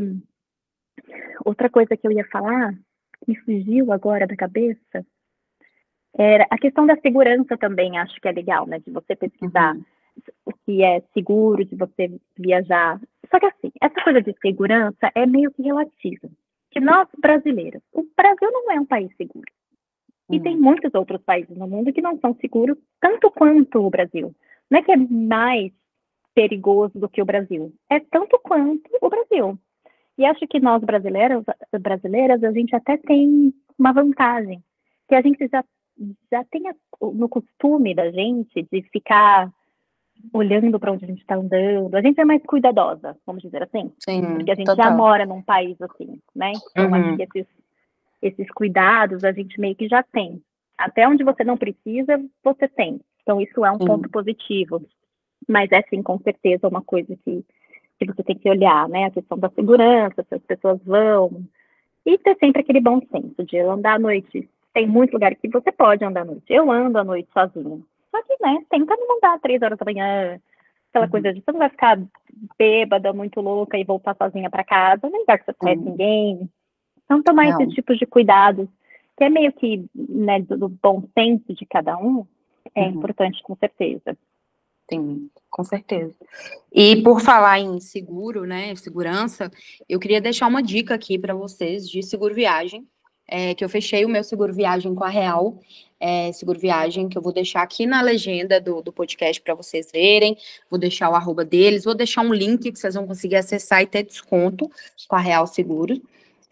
Speaker 2: outra coisa que eu ia falar, me fugiu agora da cabeça, era a questão da segurança também, acho que é legal, né, de você pesquisar uhum. o que é seguro, de você viajar. Só que assim, essa coisa de segurança é meio que relativa. Que nós, brasileiros, o Brasil não é um país seguro. E tem uhum. muitos outros países no mundo que não são seguros tanto quanto o Brasil. Não é que é mais perigoso do que o Brasil, é tanto quanto o Brasil. E acho que nós brasileiros, brasileiras, a gente até tem uma vantagem, que a gente já, já tem no costume da gente de ficar olhando para onde a gente está andando. A gente é mais cuidadosa, vamos dizer assim. Sim, porque a gente total. já mora num país assim, né? Então, uhum. acho que esses esses cuidados a gente meio que já tem. Até onde você não precisa, você tem. Então, isso é um ponto positivo. Mas é, sim, com certeza, uma coisa que, que você tem que olhar, né? A questão da segurança, se as pessoas vão. E ter sempre aquele bom senso de andar à noite. Tem muitos lugares que você pode andar à noite. Eu ando à noite sozinha. Só que, né, tenta não andar três horas da manhã, aquela uhum. coisa de você não vai ficar bêbada, muito louca e voltar sozinha para casa, nem que você conhece uhum. ninguém, então, tomar Não. esses tipos de cuidados, que é meio que né, do, do bom senso de cada um, é uhum. importante, com certeza.
Speaker 1: Sim, com certeza. E por falar em seguro, né, segurança, eu queria deixar uma dica aqui para vocês de seguro viagem, é, que eu fechei o meu seguro viagem com a Real, é, seguro viagem, que eu vou deixar aqui na legenda do, do podcast para vocês verem, vou deixar o arroba deles, vou deixar um link que vocês vão conseguir acessar e ter desconto com a Real Seguros.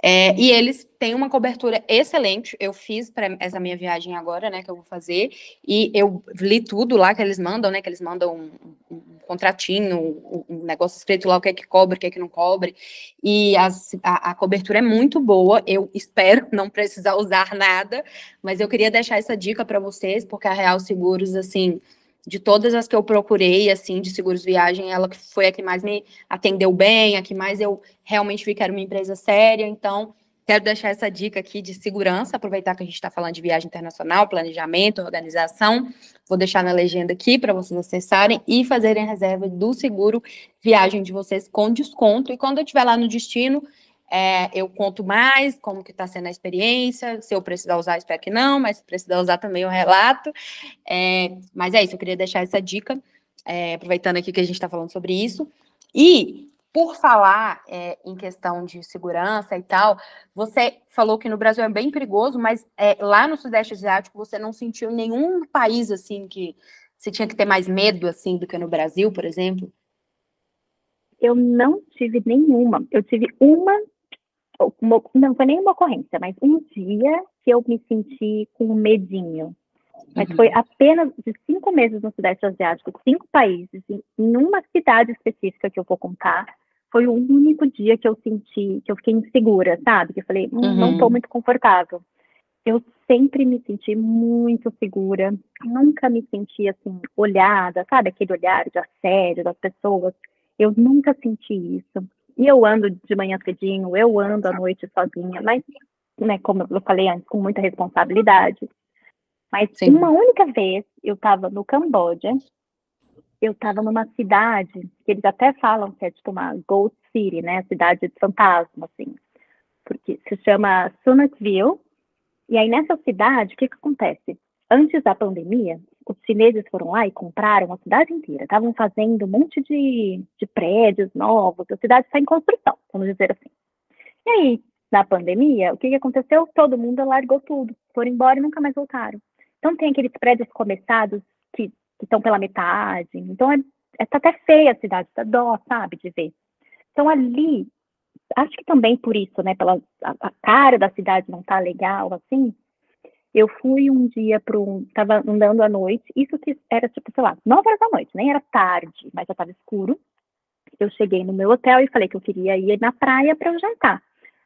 Speaker 1: É, e eles têm uma cobertura excelente. Eu fiz para essa minha viagem agora, né, que eu vou fazer, e eu li tudo lá que eles mandam, né, que eles mandam um, um contratinho, um, um, negócio escrito lá o que é que cobre, o que é que não cobre, e as, a, a, cobertura é muito boa. Eu espero não precisar usar nada, mas eu queria deixar essa dica para vocês, porque a Real Seguros, assim, de todas as que eu procurei, assim, de seguros viagem, ela foi a que mais me atendeu bem, a que mais eu realmente vi que era uma empresa séria. Então, quero deixar essa dica aqui de segurança, aproveitar que a gente está falando de viagem internacional, planejamento, organização. Vou deixar na legenda aqui para vocês acessarem e fazerem reserva do seguro viagem de vocês com desconto. E quando eu estiver lá no destino, é, eu conto mais como que está sendo a experiência, se eu precisar usar, espero que não, mas se precisar usar também eu relato. É, mas é isso, eu queria deixar essa dica, é, aproveitando aqui que a gente está falando sobre isso. E por falar é, em questão de segurança e tal, você falou que no Brasil é bem perigoso, mas é, lá no Sudeste Asiático você não sentiu nenhum país assim que você tinha que ter mais medo assim do que no Brasil, por exemplo?
Speaker 2: Eu não tive nenhuma. Eu tive uma uma, não foi nenhuma ocorrência, mas um dia que eu me senti com medinho. Mas uhum. foi apenas de cinco meses no Sudeste Asiático, cinco países, em, em uma cidade específica que eu vou contar. Foi o único dia que eu senti, que eu fiquei insegura, sabe? Que eu falei, hum, uhum. não estou muito confortável. Eu sempre me senti muito segura, nunca me senti assim, olhada, sabe? Aquele olhar de assédio das pessoas. Eu nunca senti isso. E eu ando de manhã cedinho, eu ando à noite sozinha, mas, né, como eu falei antes, com muita responsabilidade. Mas Sim. uma única vez eu estava no Camboja, eu estava numa cidade que eles até falam que é tipo uma Ghost City, né, cidade de fantasma, assim, porque se chama Sunatville. E aí nessa cidade, o que que acontece? Antes da pandemia, os chineses foram lá e compraram a cidade inteira. Estavam fazendo um monte de, de prédios novos, a cidade está em construção, vamos dizer assim. E aí, na pandemia, o que, que aconteceu? Todo mundo largou tudo, foram embora e nunca mais voltaram. Então, tem aqueles prédios começados que, estão pela metade. Então, é, é tá até feia a cidade, tá dó, sabe, de ver. Então, ali, acho que também por isso, né, pela a, a cara da cidade não tá legal, assim, eu fui um dia para um. Estava andando à noite, isso que era tipo, sei lá, 9 horas da noite, nem era tarde, mas já estava escuro. eu cheguei no meu hotel e falei que eu queria ir na praia para jantar.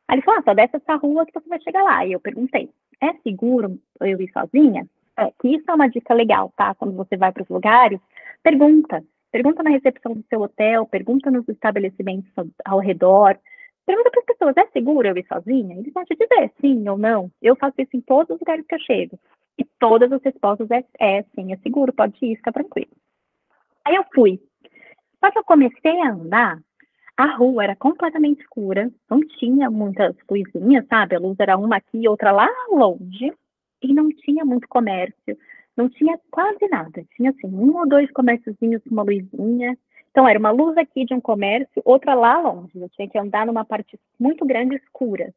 Speaker 2: Aí ele falou, ah, só desce essa rua que você vai chegar lá. E eu perguntei, é seguro eu ir sozinha? É, que isso é uma dica legal, tá? Quando você vai para os lugares, pergunta. Pergunta na recepção do seu hotel, pergunta nos estabelecimentos ao redor. Pergunta para as pessoas, é seguro eu ir sozinha? Eles vão te dizer sim ou não. Eu faço isso em todos os lugares que eu chego. E todas as respostas é, é sim, é seguro, pode ir, fica tranquilo. Aí eu fui. Só que eu comecei a andar, a rua era completamente escura, não tinha muitas luzinhas, sabe? A luz era uma aqui, outra lá longe, e não tinha muito comércio, não tinha quase nada. Tinha assim, um ou dois comérciozinhos com uma luzinha. Então era uma luz aqui de um comércio, outra lá longe. Eu tinha que andar numa parte muito grande escura.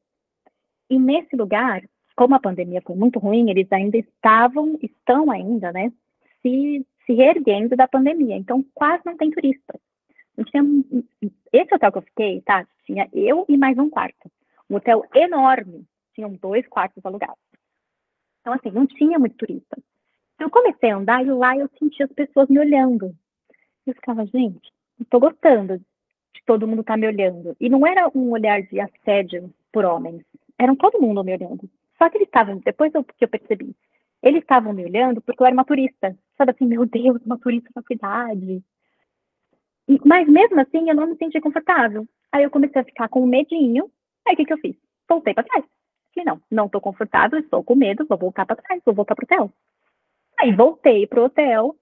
Speaker 2: E nesse lugar, como a pandemia foi muito ruim, eles ainda estavam, estão ainda, né, se, se reerguendo da pandemia. Então quase não tem turista. Tinha, esse hotel que eu fiquei, tá? Tinha eu e mais um quarto. Um hotel enorme. Tinham dois quartos alugados. Então, assim, não tinha muito turista. Então, eu comecei a andar e lá eu sentia as pessoas me olhando. Eu ficava, gente, não tô gostando de todo mundo tá me olhando. E não era um olhar de assédio por homens. Eram todo mundo me olhando. Só que eles estavam, depois eu, que eu percebi, eles estavam me olhando porque eu era uma turista. Sabe assim, meu Deus, uma turista na cidade. Mas mesmo assim, eu não me sentia confortável. Aí eu comecei a ficar com medinho. Aí o que, que eu fiz? Voltei para trás. Falei, não, não estou confortável, estou com medo, vou voltar para trás, vou voltar pro hotel. Aí voltei pro hotel.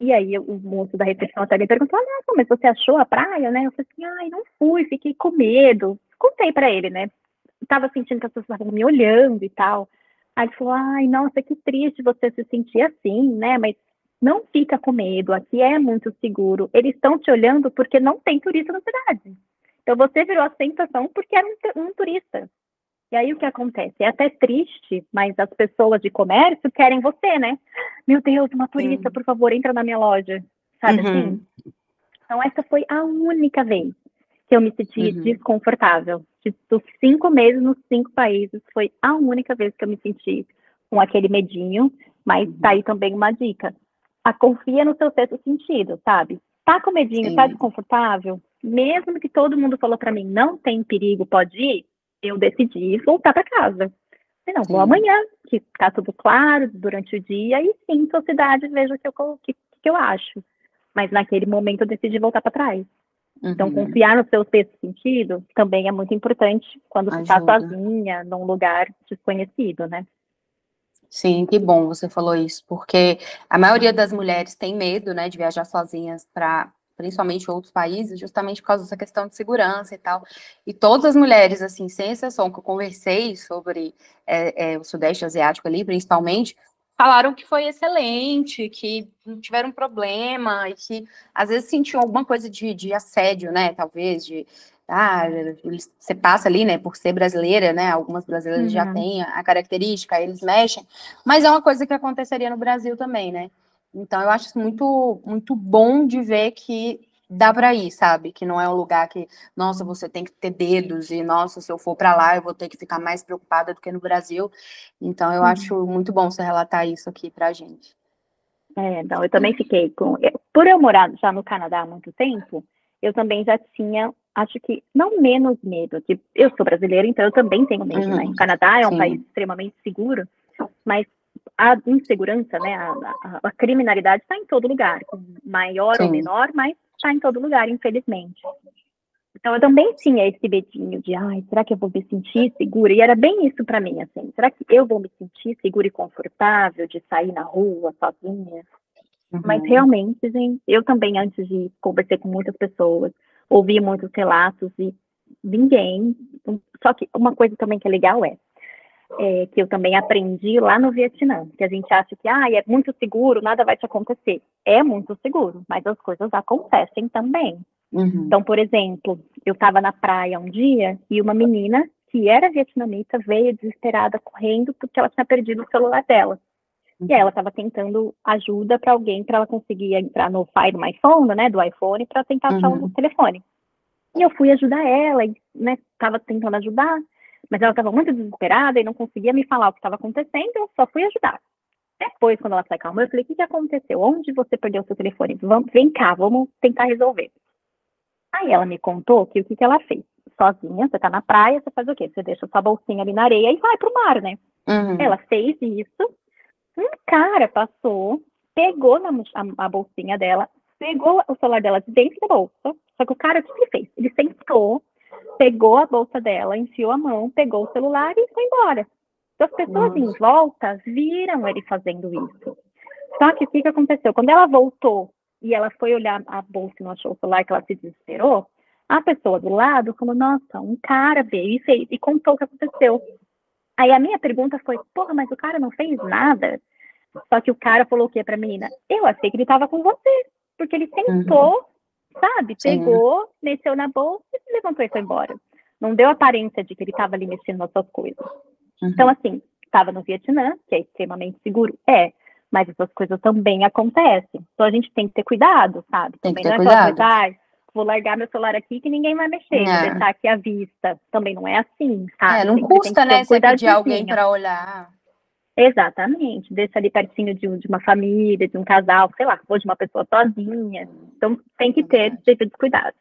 Speaker 2: E aí o moço da recepção até me perguntou: Ah, mas você achou a praia, né? Eu falei assim: ai, não fui, fiquei com medo. Contei para ele, né? Tava sentindo que as pessoas estavam me olhando e tal. Aí ele falou: ai, nossa, que triste você se sentir assim, né? Mas não fica com medo, aqui é muito seguro. Eles estão te olhando porque não tem turista na cidade. Então você virou a sensação porque era um, um turista. E aí o que acontece? É até triste, mas as pessoas de comércio querem você, né? Meu Deus, uma turista, por favor, entra na minha loja. Sabe uhum. assim? Então essa foi a única vez que eu me senti uhum. desconfortável. Dos cinco meses nos cinco países, foi a única vez que eu me senti com aquele medinho. Mas tá aí também uma dica a confia no seu sexto sentido, sabe? Tá com medinho, tá Sim. tá desconfortável? Mesmo que todo mundo falou para mim, não tem perigo, pode ir, eu decidi voltar para casa. Não, sim. vou amanhã, que tá tudo claro durante o dia, e sim, sociedade, veja o que eu, que, que eu acho. Mas naquele momento eu decidi voltar para trás. Então, uhum. Então, confiar no seu sexto sentido também é muito importante quando você está sozinha, num lugar desconhecido, né?
Speaker 1: Sim, que bom você falou isso, porque a maioria das mulheres tem medo, né, de viajar sozinhas para principalmente outros países, justamente por causa dessa questão de segurança e tal. E todas as mulheres, assim, sem exceção, que eu conversei sobre é, é, o Sudeste Asiático ali, principalmente, falaram que foi excelente, que não tiveram problema, e que às vezes sentiam alguma coisa de, de assédio, né, talvez, de ah, você passa ali, né, por ser brasileira, né, algumas brasileiras uhum. já têm a característica, eles mexem, mas é uma coisa que aconteceria no Brasil também, né, então eu acho muito, muito bom de ver que dá para ir, sabe, que não é um lugar que, nossa, você tem que ter dedos, e nossa, se eu for para lá eu vou ter que ficar mais preocupada do que no Brasil, então eu uhum. acho muito bom você relatar isso aqui pra gente.
Speaker 2: É, não, eu também fiquei com, por eu morar já no Canadá há muito tempo, eu também já tinha acho que não menos medo, que eu sou brasileira, então eu também tenho medo, uhum. né? O Canadá é um Sim. país extremamente seguro, mas a insegurança, né, a, a, a criminalidade está em todo lugar, maior Sim. ou menor, mas está em todo lugar, infelizmente. Então eu também tinha esse medinho de, ai, será que eu vou me sentir segura? E era bem isso para mim, assim, será que eu vou me sentir segura e confortável de sair na rua sozinha? Uhum. Mas realmente, gente, eu também antes de conversar com muitas pessoas, ouvi muitos relatos e ninguém. Só que uma coisa também que é legal é, é, que eu também aprendi lá no Vietnã, que a gente acha que ah, é muito seguro, nada vai te acontecer. É muito seguro, mas as coisas acontecem também. Uhum. Então, por exemplo, eu estava na praia um dia e uma menina que era vietnamita veio desesperada correndo porque ela tinha perdido o celular dela. E ela estava tentando ajuda para alguém para ela conseguir entrar no Fire do iPhone, né, do iPhone, para tentar achar uhum. o telefone. E eu fui ajudar ela, e, né, estava tentando ajudar, mas ela estava muito desesperada e não conseguia me falar o que estava acontecendo, eu só fui ajudar. Depois, quando ela se acalmou, eu falei, o que, que aconteceu? Onde você perdeu o seu telefone? Vamos, vem cá, vamos tentar resolver. Aí ela me contou que o que, que ela fez? Sozinha, você tá na praia, você faz o quê? Você deixa sua bolsinha ali na areia e vai pro mar, né?
Speaker 1: Uhum.
Speaker 2: Ela fez isso, um cara passou, pegou na, a, a, bolsinha dela, pegou o celular dela de dentro da bolsa, só que o cara, o que ele fez? Ele sentou, pegou a bolsa dela, enfiou a mão, pegou o celular e foi embora. Então, as pessoas em volta viram ele fazendo isso. Só que o que, que aconteceu? Quando ela voltou e ela foi olhar a bolsa e não achou o celular, que ela se desesperou, a pessoa do lado falou, nossa, um cara veio e fez, e contou o que aconteceu. Aí a minha pergunta foi, porra, mas o cara não fez nada? Só que o cara falou o quê pra menina? Eu achei que ele tava com você, porque ele sentou, uhum. Sabe? Pegou, Sim. mexeu na bolsa e se levantou e foi embora. Não deu aparência de que ele tava ali mexendo nas suas coisas. Uhum. Então, assim, estava no Vietnã, que é extremamente seguro, é, mas essas coisas também acontecem. Então a gente tem que ter cuidado, sabe?
Speaker 1: Tem também não é cuidado.
Speaker 2: Coisa, vou largar meu celular aqui que ninguém vai mexer, é. vou deixar aqui à vista. Também não é assim, sabe?
Speaker 1: É, não tem, custa, né, você pedir alguém para olhar.
Speaker 2: Exatamente, deixa ali pertinho de, de, uma família, de um casal, sei lá, ou de uma pessoa sozinha. Então tem que ter devidos cuidados.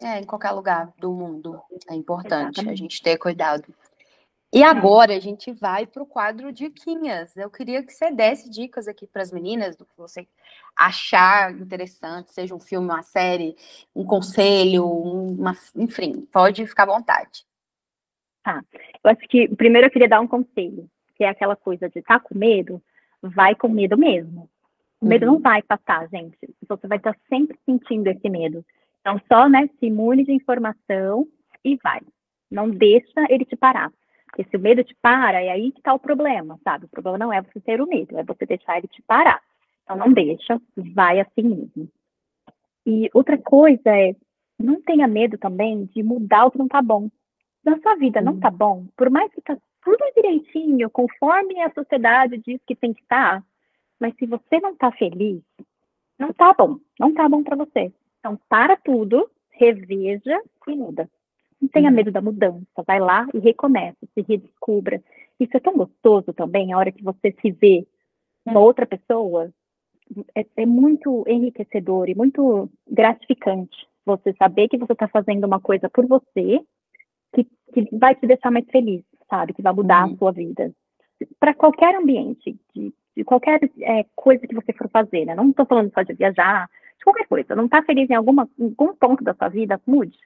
Speaker 1: É, em qualquer lugar do mundo é importante Exatamente. a gente ter cuidado. E agora a gente vai para o quadro Diquinhas. Eu queria que você desse dicas aqui para as meninas do que você achar interessante, seja um filme, uma série, um conselho, uma, enfim, pode ficar à vontade.
Speaker 2: Tá. Eu acho que primeiro eu queria dar um conselho, que é aquela coisa de estar tá com medo, vai com medo mesmo. O medo uhum. não vai passar, gente. Você vai estar sempre sentindo esse medo. Então, só né, se imune de informação e vai. Não deixa ele te parar. Porque se o medo te para, é aí que está o problema, sabe? O problema não é você ter o medo, é você deixar ele te parar. Então não deixa, vai assim mesmo. E outra coisa é, não tenha medo também de mudar o que não tá bom. Na sua vida não tá bom, por mais que tá tudo direitinho, conforme a sociedade diz que tem que estar, tá, mas se você não tá feliz, não tá bom, não tá bom para você. Então para tudo, reveja e muda. Não tenha uhum. medo da mudança, vai lá e recomeça, se redescubra. Isso é tão gostoso também, a hora que você se vê uma outra pessoa, é, é muito enriquecedor e muito gratificante você saber que você está fazendo uma coisa por você que, que vai te deixar mais feliz, sabe? Que vai mudar uhum. a sua vida. Para qualquer ambiente, de, de qualquer é, coisa que você for fazer, né? Não estou falando só de viajar, de qualquer coisa. Não está feliz em alguma, em algum ponto da sua vida, mude.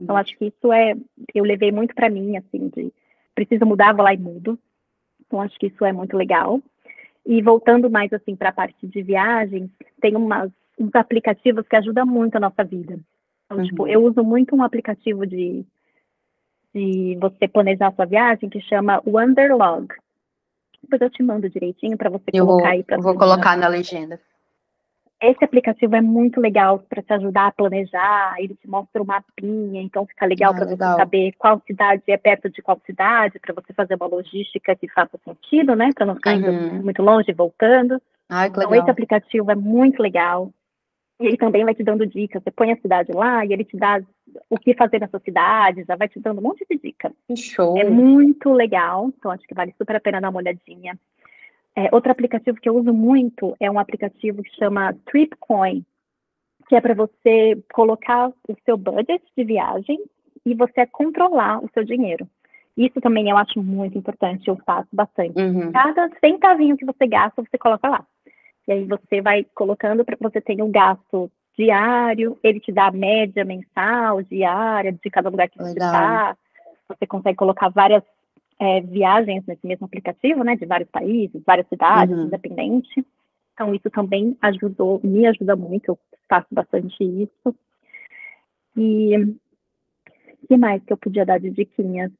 Speaker 2: Então, acho que isso é, eu levei muito para mim, assim, de preciso mudar, vou lá e mudo. Então, acho que isso é muito legal. E voltando mais, assim, para a parte de viagens, tem umas, uns aplicativos que ajudam muito a nossa vida. Então, uhum. tipo, eu uso muito um aplicativo de, de você planejar a sua viagem que chama Wanderlog. Depois eu te mando direitinho para você eu colocar
Speaker 1: vou,
Speaker 2: aí.
Speaker 1: Eu vou colocar na legenda.
Speaker 2: Esse aplicativo é muito legal para te ajudar a planejar, ele te mostra o mapinha, então fica legal ah, para você saber qual cidade é perto de qual cidade, para você fazer uma logística que faça sentido, né? Para não ficar uhum. indo muito longe e voltando.
Speaker 1: Ai, que
Speaker 2: então,
Speaker 1: legal.
Speaker 2: esse aplicativo é muito legal. E ele também vai te dando dicas. Você põe a cidade lá e ele te dá o que fazer nessa cidade, já vai te dando um monte de dicas.
Speaker 1: Que show!
Speaker 2: É muito legal, então acho que vale super a pena dar uma olhadinha. É, outro aplicativo que eu uso muito é um aplicativo que chama TripCoin, que é para você colocar o seu budget de viagem e você controlar o seu dinheiro. Isso também eu acho muito importante, eu faço bastante. Uhum. Cada centavinho que você gasta, você coloca lá. E aí você vai colocando você tenha um gasto diário, ele te dá a média mensal, diária, de cada lugar que você está. Você consegue colocar várias é, viagens nesse mesmo aplicativo, né, de vários países, várias cidades, uhum. independente. Então, isso também ajudou, me ajuda muito, eu faço bastante isso. E o que mais que eu podia dar de diquinhas?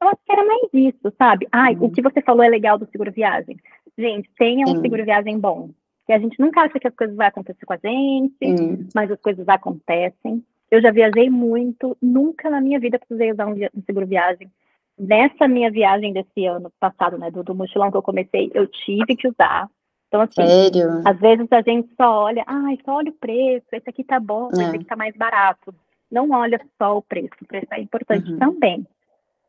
Speaker 2: Eu acho que era mais isso, sabe? Ai, uhum. o que você falou é legal do seguro viagem. Gente, tenha um seguro viagem bom. A gente nunca acha que as coisas vão acontecer com a gente, uhum. mas as coisas acontecem. Eu já viajei muito, nunca na minha vida precisei usar um, um seguro viagem nessa minha viagem desse ano passado, né, do, do mochilão que eu comecei, eu tive que usar. Então, assim,
Speaker 1: Sério?
Speaker 2: às vezes a gente só olha, ai, só olha o preço, esse aqui tá bom, é. esse aqui tá mais barato. Não olha só o preço, o preço é importante uhum. também.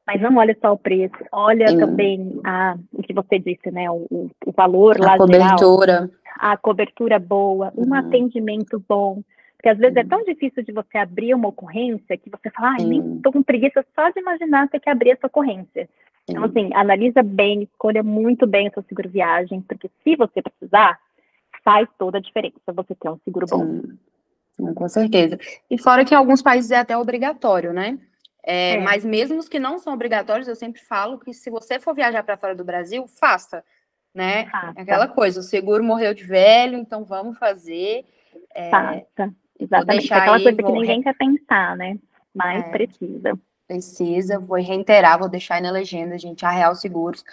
Speaker 2: Mas não olha só o preço, olha também a, o que você disse, né, o, o valor
Speaker 1: a
Speaker 2: lá
Speaker 1: cobertura.
Speaker 2: Geral, a cobertura boa, um uhum. atendimento bom. Porque às vezes é tão difícil de você abrir uma ocorrência que você fala, ai, nem tô com preguiça só de imaginar ter que abrir essa ocorrência. Então, assim, analisa bem, escolha muito bem o seu seguro viagem, porque se você precisar, faz toda a diferença você ter um seguro bom.
Speaker 1: Sim. Com certeza. E fora que em alguns países é até obrigatório, né? É, é. Mas mesmo os que não são obrigatórios, eu sempre falo que se você for viajar para fora do Brasil, faça, né? Faça. Aquela coisa, o seguro morreu de velho, então vamos fazer.
Speaker 2: É, faça. Exatamente. Aquela aí, coisa que ninguém re... quer pensar, né? Mas é. precisa.
Speaker 1: Precisa, vou reiterar, vou deixar aí na legenda, gente, a Real Seguros,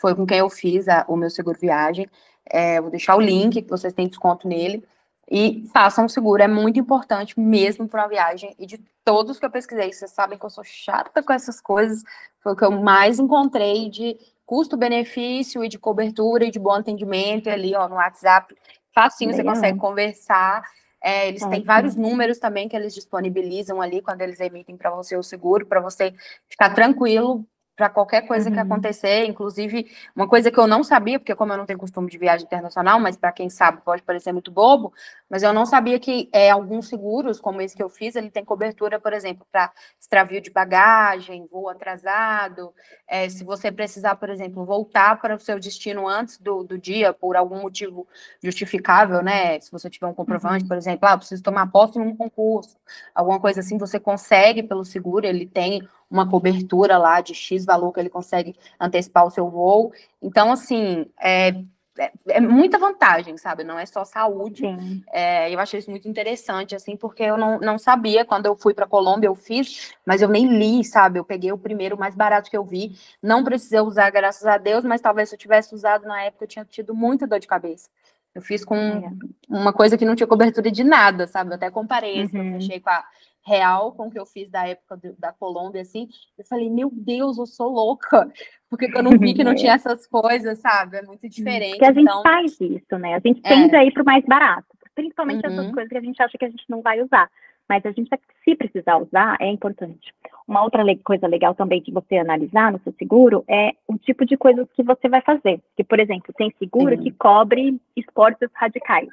Speaker 1: foi com quem eu fiz a, o meu seguro viagem. É, vou deixar o link, que vocês têm desconto nele. E façam um seguro, é muito importante mesmo para a viagem. E de todos que eu pesquisei, vocês sabem que eu sou chata com essas coisas, foi o que eu mais encontrei de custo-benefício e de cobertura e de bom atendimento ali, ó, no WhatsApp. Facinho, Legal. você consegue conversar. É, eles têm vários números também que eles disponibilizam ali quando eles emitem para você o seguro, para você ficar tranquilo para qualquer coisa uhum. que acontecer, inclusive uma coisa que eu não sabia, porque como eu não tenho costume de viagem internacional, mas para quem sabe pode parecer muito bobo, mas eu não sabia que é, alguns seguros, como esse que eu fiz, ele tem cobertura, por exemplo, para extravio de bagagem, voo atrasado, é, se você precisar, por exemplo, voltar para o seu destino antes do, do dia, por algum motivo justificável, né, se você tiver um comprovante, uhum. por exemplo, ah, preciso tomar posse em um concurso, alguma coisa assim, você consegue pelo seguro, ele tem uma cobertura lá de X valor que ele consegue antecipar o seu voo. Então, assim, é, é, é muita vantagem, sabe? Não é só saúde. É, eu achei isso muito interessante, assim, porque eu não, não sabia. Quando eu fui para Colômbia, eu fiz, mas eu nem li, sabe? Eu peguei o primeiro mais barato que eu vi. Não precisei usar, graças a Deus, mas talvez se eu tivesse usado na época, eu tinha tido muita dor de cabeça. Eu fiz com é. uma coisa que não tinha cobertura de nada, sabe? Eu até comparei, uhum. eu achei com a real com o que eu fiz da época do, da Colômbia, assim, eu falei, meu Deus, eu sou louca, porque eu não vi que não tinha essas coisas, sabe? É muito diferente. Porque
Speaker 2: a gente então... faz isso, né? A gente tende é. a ir para o mais barato, principalmente uhum. essas coisas que a gente acha que a gente não vai usar. Mas a gente, se precisar usar, é importante. Uma outra coisa legal também de você analisar no seu seguro é o tipo de coisas que você vai fazer. Que, por exemplo, tem seguro que cobre esportes radicais.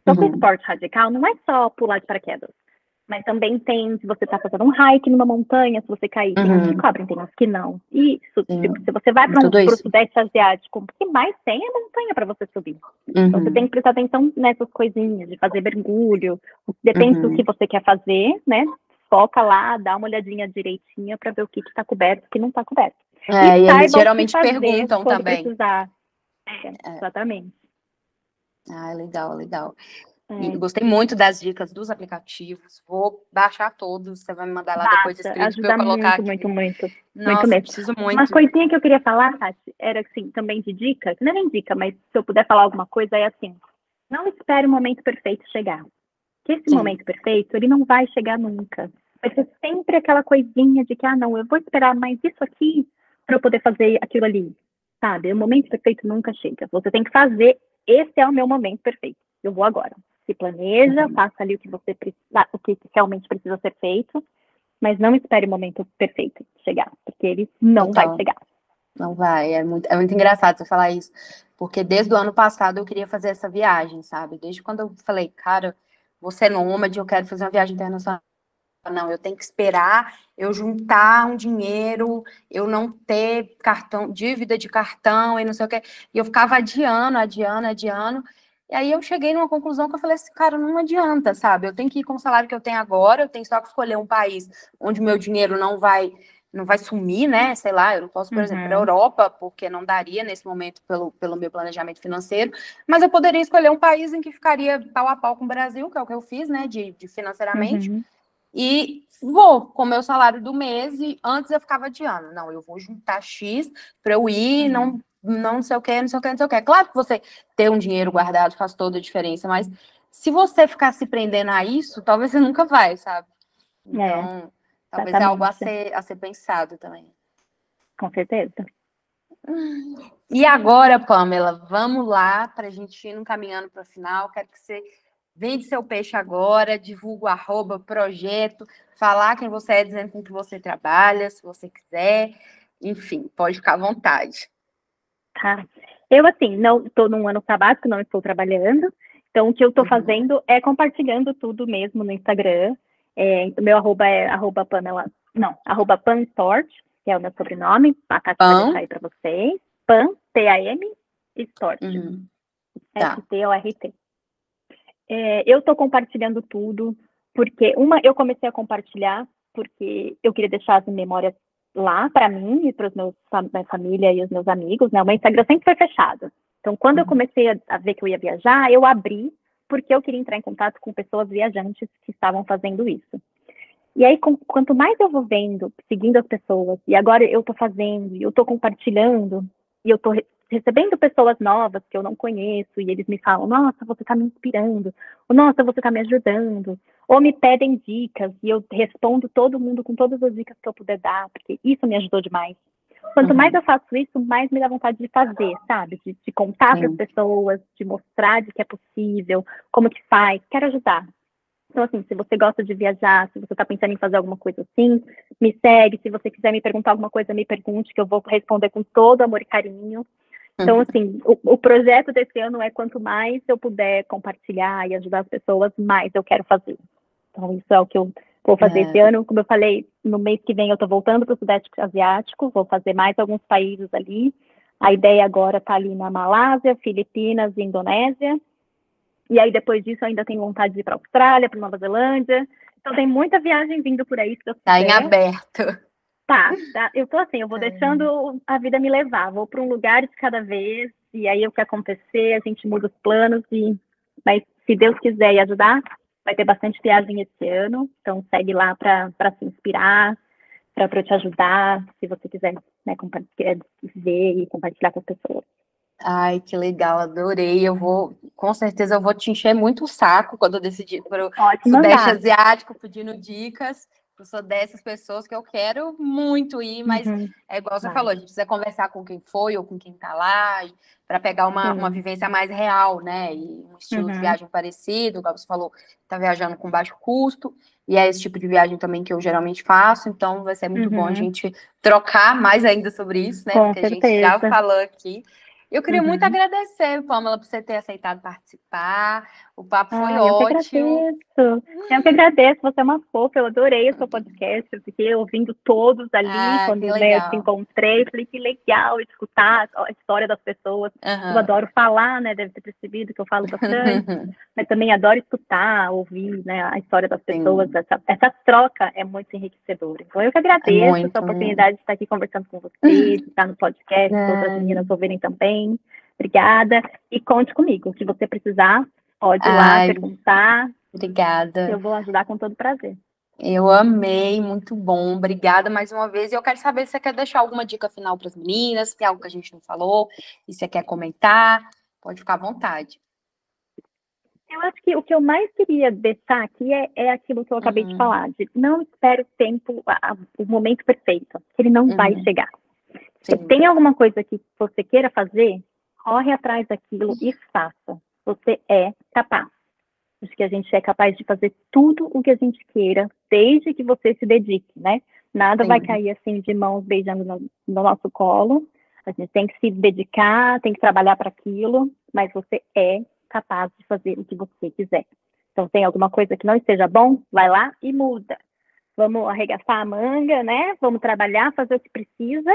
Speaker 2: Então, uhum. esporte radical não é só pular de paraquedas. Mas também tem, se você está fazendo um hike numa montanha, se você cair, tem uns que uhum. cobrem, tem uns que não. Isso, se você vai para um pro Sudeste Asiático, o que mais tem é montanha para você subir. Uhum. Então você tem que prestar atenção nessas coisinhas, de fazer mergulho, depende uhum. do que você quer fazer, né? Foca lá, dá uma olhadinha direitinha para ver o que está coberto e o que não está coberto.
Speaker 1: É, e, e eles geralmente perguntam também. Precisar.
Speaker 2: É, é. Exatamente.
Speaker 1: Ah, legal, legal. É. Gostei muito das dicas dos aplicativos. Vou baixar todos. Você vai me mandar lá Basta, depois escrito para eu colocar
Speaker 2: muito,
Speaker 1: aqui.
Speaker 2: Muito, muito,
Speaker 1: Nossa,
Speaker 2: muito mesmo.
Speaker 1: preciso muito.
Speaker 2: Uma coisinha que eu queria falar, Tati, era assim, também de dica, que não é nem dica, mas se eu puder falar alguma coisa, é assim, não espere o momento perfeito chegar. Que esse Sim. momento perfeito, ele não vai chegar nunca. Vai ser sempre aquela coisinha de que, ah, não, eu vou esperar mais isso aqui para eu poder fazer aquilo ali. Sabe? O momento perfeito nunca chega. Você tem que fazer, esse é o meu momento perfeito. Eu vou agora se planeja, uhum. faça ali o que você precisa, o que realmente precisa ser feito, mas não espere o momento perfeito chegar, porque ele não então, vai chegar.
Speaker 1: Não vai, é muito, é muito engraçado você falar isso, porque desde o ano passado eu queria fazer essa viagem, sabe? Desde quando eu falei, cara, você é nômade, eu quero fazer uma viagem internacional. Não, eu tenho que esperar eu juntar um dinheiro, eu não ter cartão, dívida de cartão e não sei o que. E eu ficava adiando, adiando, adiando. E aí eu cheguei numa conclusão que eu falei assim, cara, não adianta, sabe? Eu tenho que ir com o salário que eu tenho agora, eu tenho só que escolher um país onde o meu dinheiro não vai não vai sumir, né? Sei lá, eu não posso, por uhum. exemplo, para a Europa, porque não daria nesse momento pelo, pelo meu planejamento financeiro, mas eu poderia escolher um país em que ficaria pau a pau com o Brasil, que é o que eu fiz, né? De, de financeiramente. Uhum. E vou com o meu salário do mês, e antes eu ficava de ano. Não, eu vou juntar X para eu ir, uhum. não não sei o que, não sei o que, não sei o que. Claro que você ter um dinheiro guardado faz toda a diferença, mas se você ficar se prendendo a isso, talvez você nunca vai, sabe? É, então, é, talvez é algo a ser, a ser pensado também.
Speaker 2: Com certeza.
Speaker 1: E agora, Pamela, vamos lá para a gente ir no caminhando para o final. Quero que você vende seu peixe agora, divulga o arroba, projeto, falar quem você é, dizendo com que você trabalha, se você quiser. Enfim, pode ficar à vontade.
Speaker 2: Tá. Eu, assim, não estou num ano sabático, não estou trabalhando. Então, o que eu estou uhum. fazendo é compartilhando tudo mesmo no Instagram. É, meu arroba é arroba Pamela, não, arroba Panstort, que é o meu sobrenome. A Tati vai deixar aí para vocês. Pan, T-A-M, Stort. Uhum. Tá. S-T-O-R-T. É, eu estou compartilhando tudo, porque uma, eu comecei a compartilhar porque eu queria deixar as memórias lá para mim e para meus minha família e os meus amigos, né? O meu Instagram sempre foi fechado. Então, quando eu uhum. comecei a, ver que eu ia viajar, eu abri porque eu queria entrar em contato com pessoas viajantes que estavam fazendo isso. E aí, com, quanto mais eu vou vendo, seguindo as pessoas, e agora eu estou fazendo, e eu estou compartilhando, e eu estou recebendo pessoas novas que eu não conheço, e eles me falam, nossa, você está me inspirando, ou nossa, você está me ajudando, ou me pedem dicas, e eu respondo todo mundo com todas as dicas que eu puder dar, porque isso me ajudou demais. Quanto uhum. mais eu faço isso, mais me dá vontade de fazer, sabe? De, de contar para as pessoas, de mostrar de que é possível, como que faz, quero ajudar. Então, assim, se você gosta de viajar, se você está pensando em fazer alguma coisa assim, me segue. Se você quiser me perguntar alguma coisa, me pergunte, que eu vou responder com todo amor e carinho. Então, uhum. assim, o, o, projeto desse ano é quanto mais eu puder compartilhar e ajudar as pessoas, mais eu quero fazer. Então, isso é o que eu Vou fazer é. esse ano, como eu falei, no mês que vem eu estou voltando para o Sudeste Asiático, vou fazer mais alguns países ali. A ideia agora está ali na Malásia, Filipinas e Indonésia. E aí, depois disso, eu ainda tenho vontade de ir para a Austrália, para Nova Zelândia. Então, tem muita viagem vindo por aí.
Speaker 1: Está em aberto.
Speaker 2: Tá, tá, eu tô assim, eu vou é. deixando a vida me levar, vou para um lugar de cada vez, e aí o que acontecer, a gente muda os planos, e mas se Deus quiser e ajudar, vai ter bastante viagem esse ano, então segue lá para se inspirar, para te ajudar, se você quiser né, ver e compartilhar com as pessoas.
Speaker 1: Ai, que legal, adorei. Eu vou, com certeza, eu vou te encher muito o saco quando eu decidir para o Sudeste Asiático pedindo dicas. Eu sou dessas pessoas que eu quero muito ir, mas uhum. é igual você Vai. falou, a gente precisa conversar com quem foi ou com quem está lá, para pegar uma, uhum. uma vivência mais real, né? E um estilo uhum. de viagem parecido, igual você falou, está viajando com baixo custo, e é esse tipo de viagem também que eu geralmente faço, então vai ser muito bom a uhum. gente trocar mais ainda sobre isso, né?
Speaker 2: Com
Speaker 1: Porque
Speaker 2: certeza.
Speaker 1: a gente já falou aqui. Eu queria uhum. muito agradecer, Pamela, por você ter aceitado participar. O papo foi
Speaker 2: ah,
Speaker 1: ótimo.
Speaker 2: Eu que agradeço. Eu que agradeço. Você é uma fofa. Eu adorei o seu podcast. Eu fiquei ouvindo todos ali ah, quando né, eu te encontrei. Falei que legal escutar a história das pessoas. Uhum. Eu adoro falar, né? Deve ter percebido que eu falo bastante. mas também adoro escutar, ouvir né, a história das pessoas. Essa, essa, troca é muito enriquecedora. Então, eu que agradeço é muito, essa oportunidade de estar aqui conversando com você, de estar no podcast, é. outras meninas ouvirem também. Obrigada. E conte comigo. Se você precisar, pode ir lá perguntar.
Speaker 1: Obrigada.
Speaker 2: Eu vou ajudar com todo prazer.
Speaker 1: Eu amei, muito bom. Obrigada mais uma vez. E eu quero saber se você quer deixar alguma dica final para as meninas, se tem algo que a gente não falou, e você quer comentar, pode ficar à vontade.
Speaker 2: Eu acho que o que eu mais queria deixar aqui é, é aquilo que eu acabei uhum. de falar, de não espere o tempo, a, o momento perfeito, ele não uhum. vai chegar. Se tem alguma coisa que você queira fazer, corre atrás daquilo e faça. Você é capaz. Acho que a gente é capaz de fazer tudo o que a gente queira, desde que você se dedique, né? Nada Sim. vai cair assim de mãos beijando no, no nosso colo. A gente tem que se dedicar, tem que trabalhar para aquilo, mas você é capaz de fazer o que você quiser. Então, tem alguma coisa que não esteja bom, vai lá e muda. Vamos arregaçar a manga, né? Vamos trabalhar, fazer o que precisa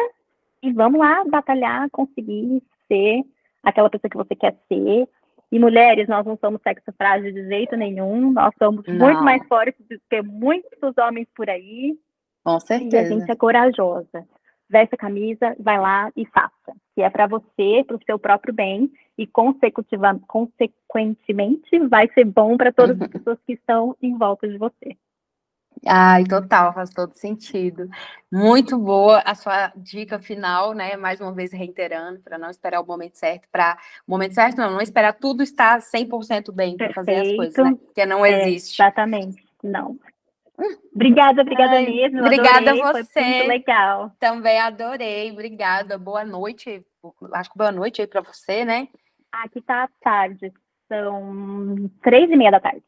Speaker 2: e vamos lá batalhar, conseguir ser aquela pessoa que você quer ser. E mulheres, nós não somos sexo frágil de jeito nenhum, nós somos não. muito mais fortes do que muitos homens por aí.
Speaker 1: Com certeza.
Speaker 2: E a gente é corajosa. Veste a camisa, vai lá e faça. Que é para você, para o seu próprio bem, e consequentemente vai ser bom para todas as pessoas que estão em volta de você.
Speaker 1: Ai, total, faz todo sentido. Muito boa a sua dica final, né? Mais uma vez reiterando, para não esperar o momento certo, para o momento certo, não, não esperar tudo estar 100% bem para fazer as coisas, né? Porque não é, existe.
Speaker 2: Exatamente, não. Obrigada, obrigada Ai, mesmo.
Speaker 1: Obrigada adorei, a você.
Speaker 2: Muito legal.
Speaker 1: Também adorei, obrigada. Boa noite. Acho que boa noite aí para você, né?
Speaker 2: Aqui tá tarde, são três e meia da tarde.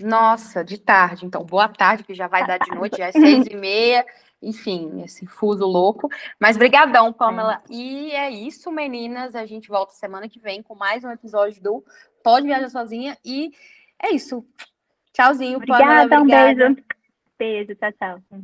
Speaker 1: Nossa, de tarde. Então, boa tarde, que já vai dar de noite, já é seis e meia. Enfim, esse fuso louco. Mas brigadão, Pamela. É. E é isso, meninas. A gente volta semana que vem com mais um episódio do pode viajar sozinha. E é isso. Tchauzinho,
Speaker 2: Obrigada,
Speaker 1: Pamela.
Speaker 2: um beijo. Beijo, tchau, tchau.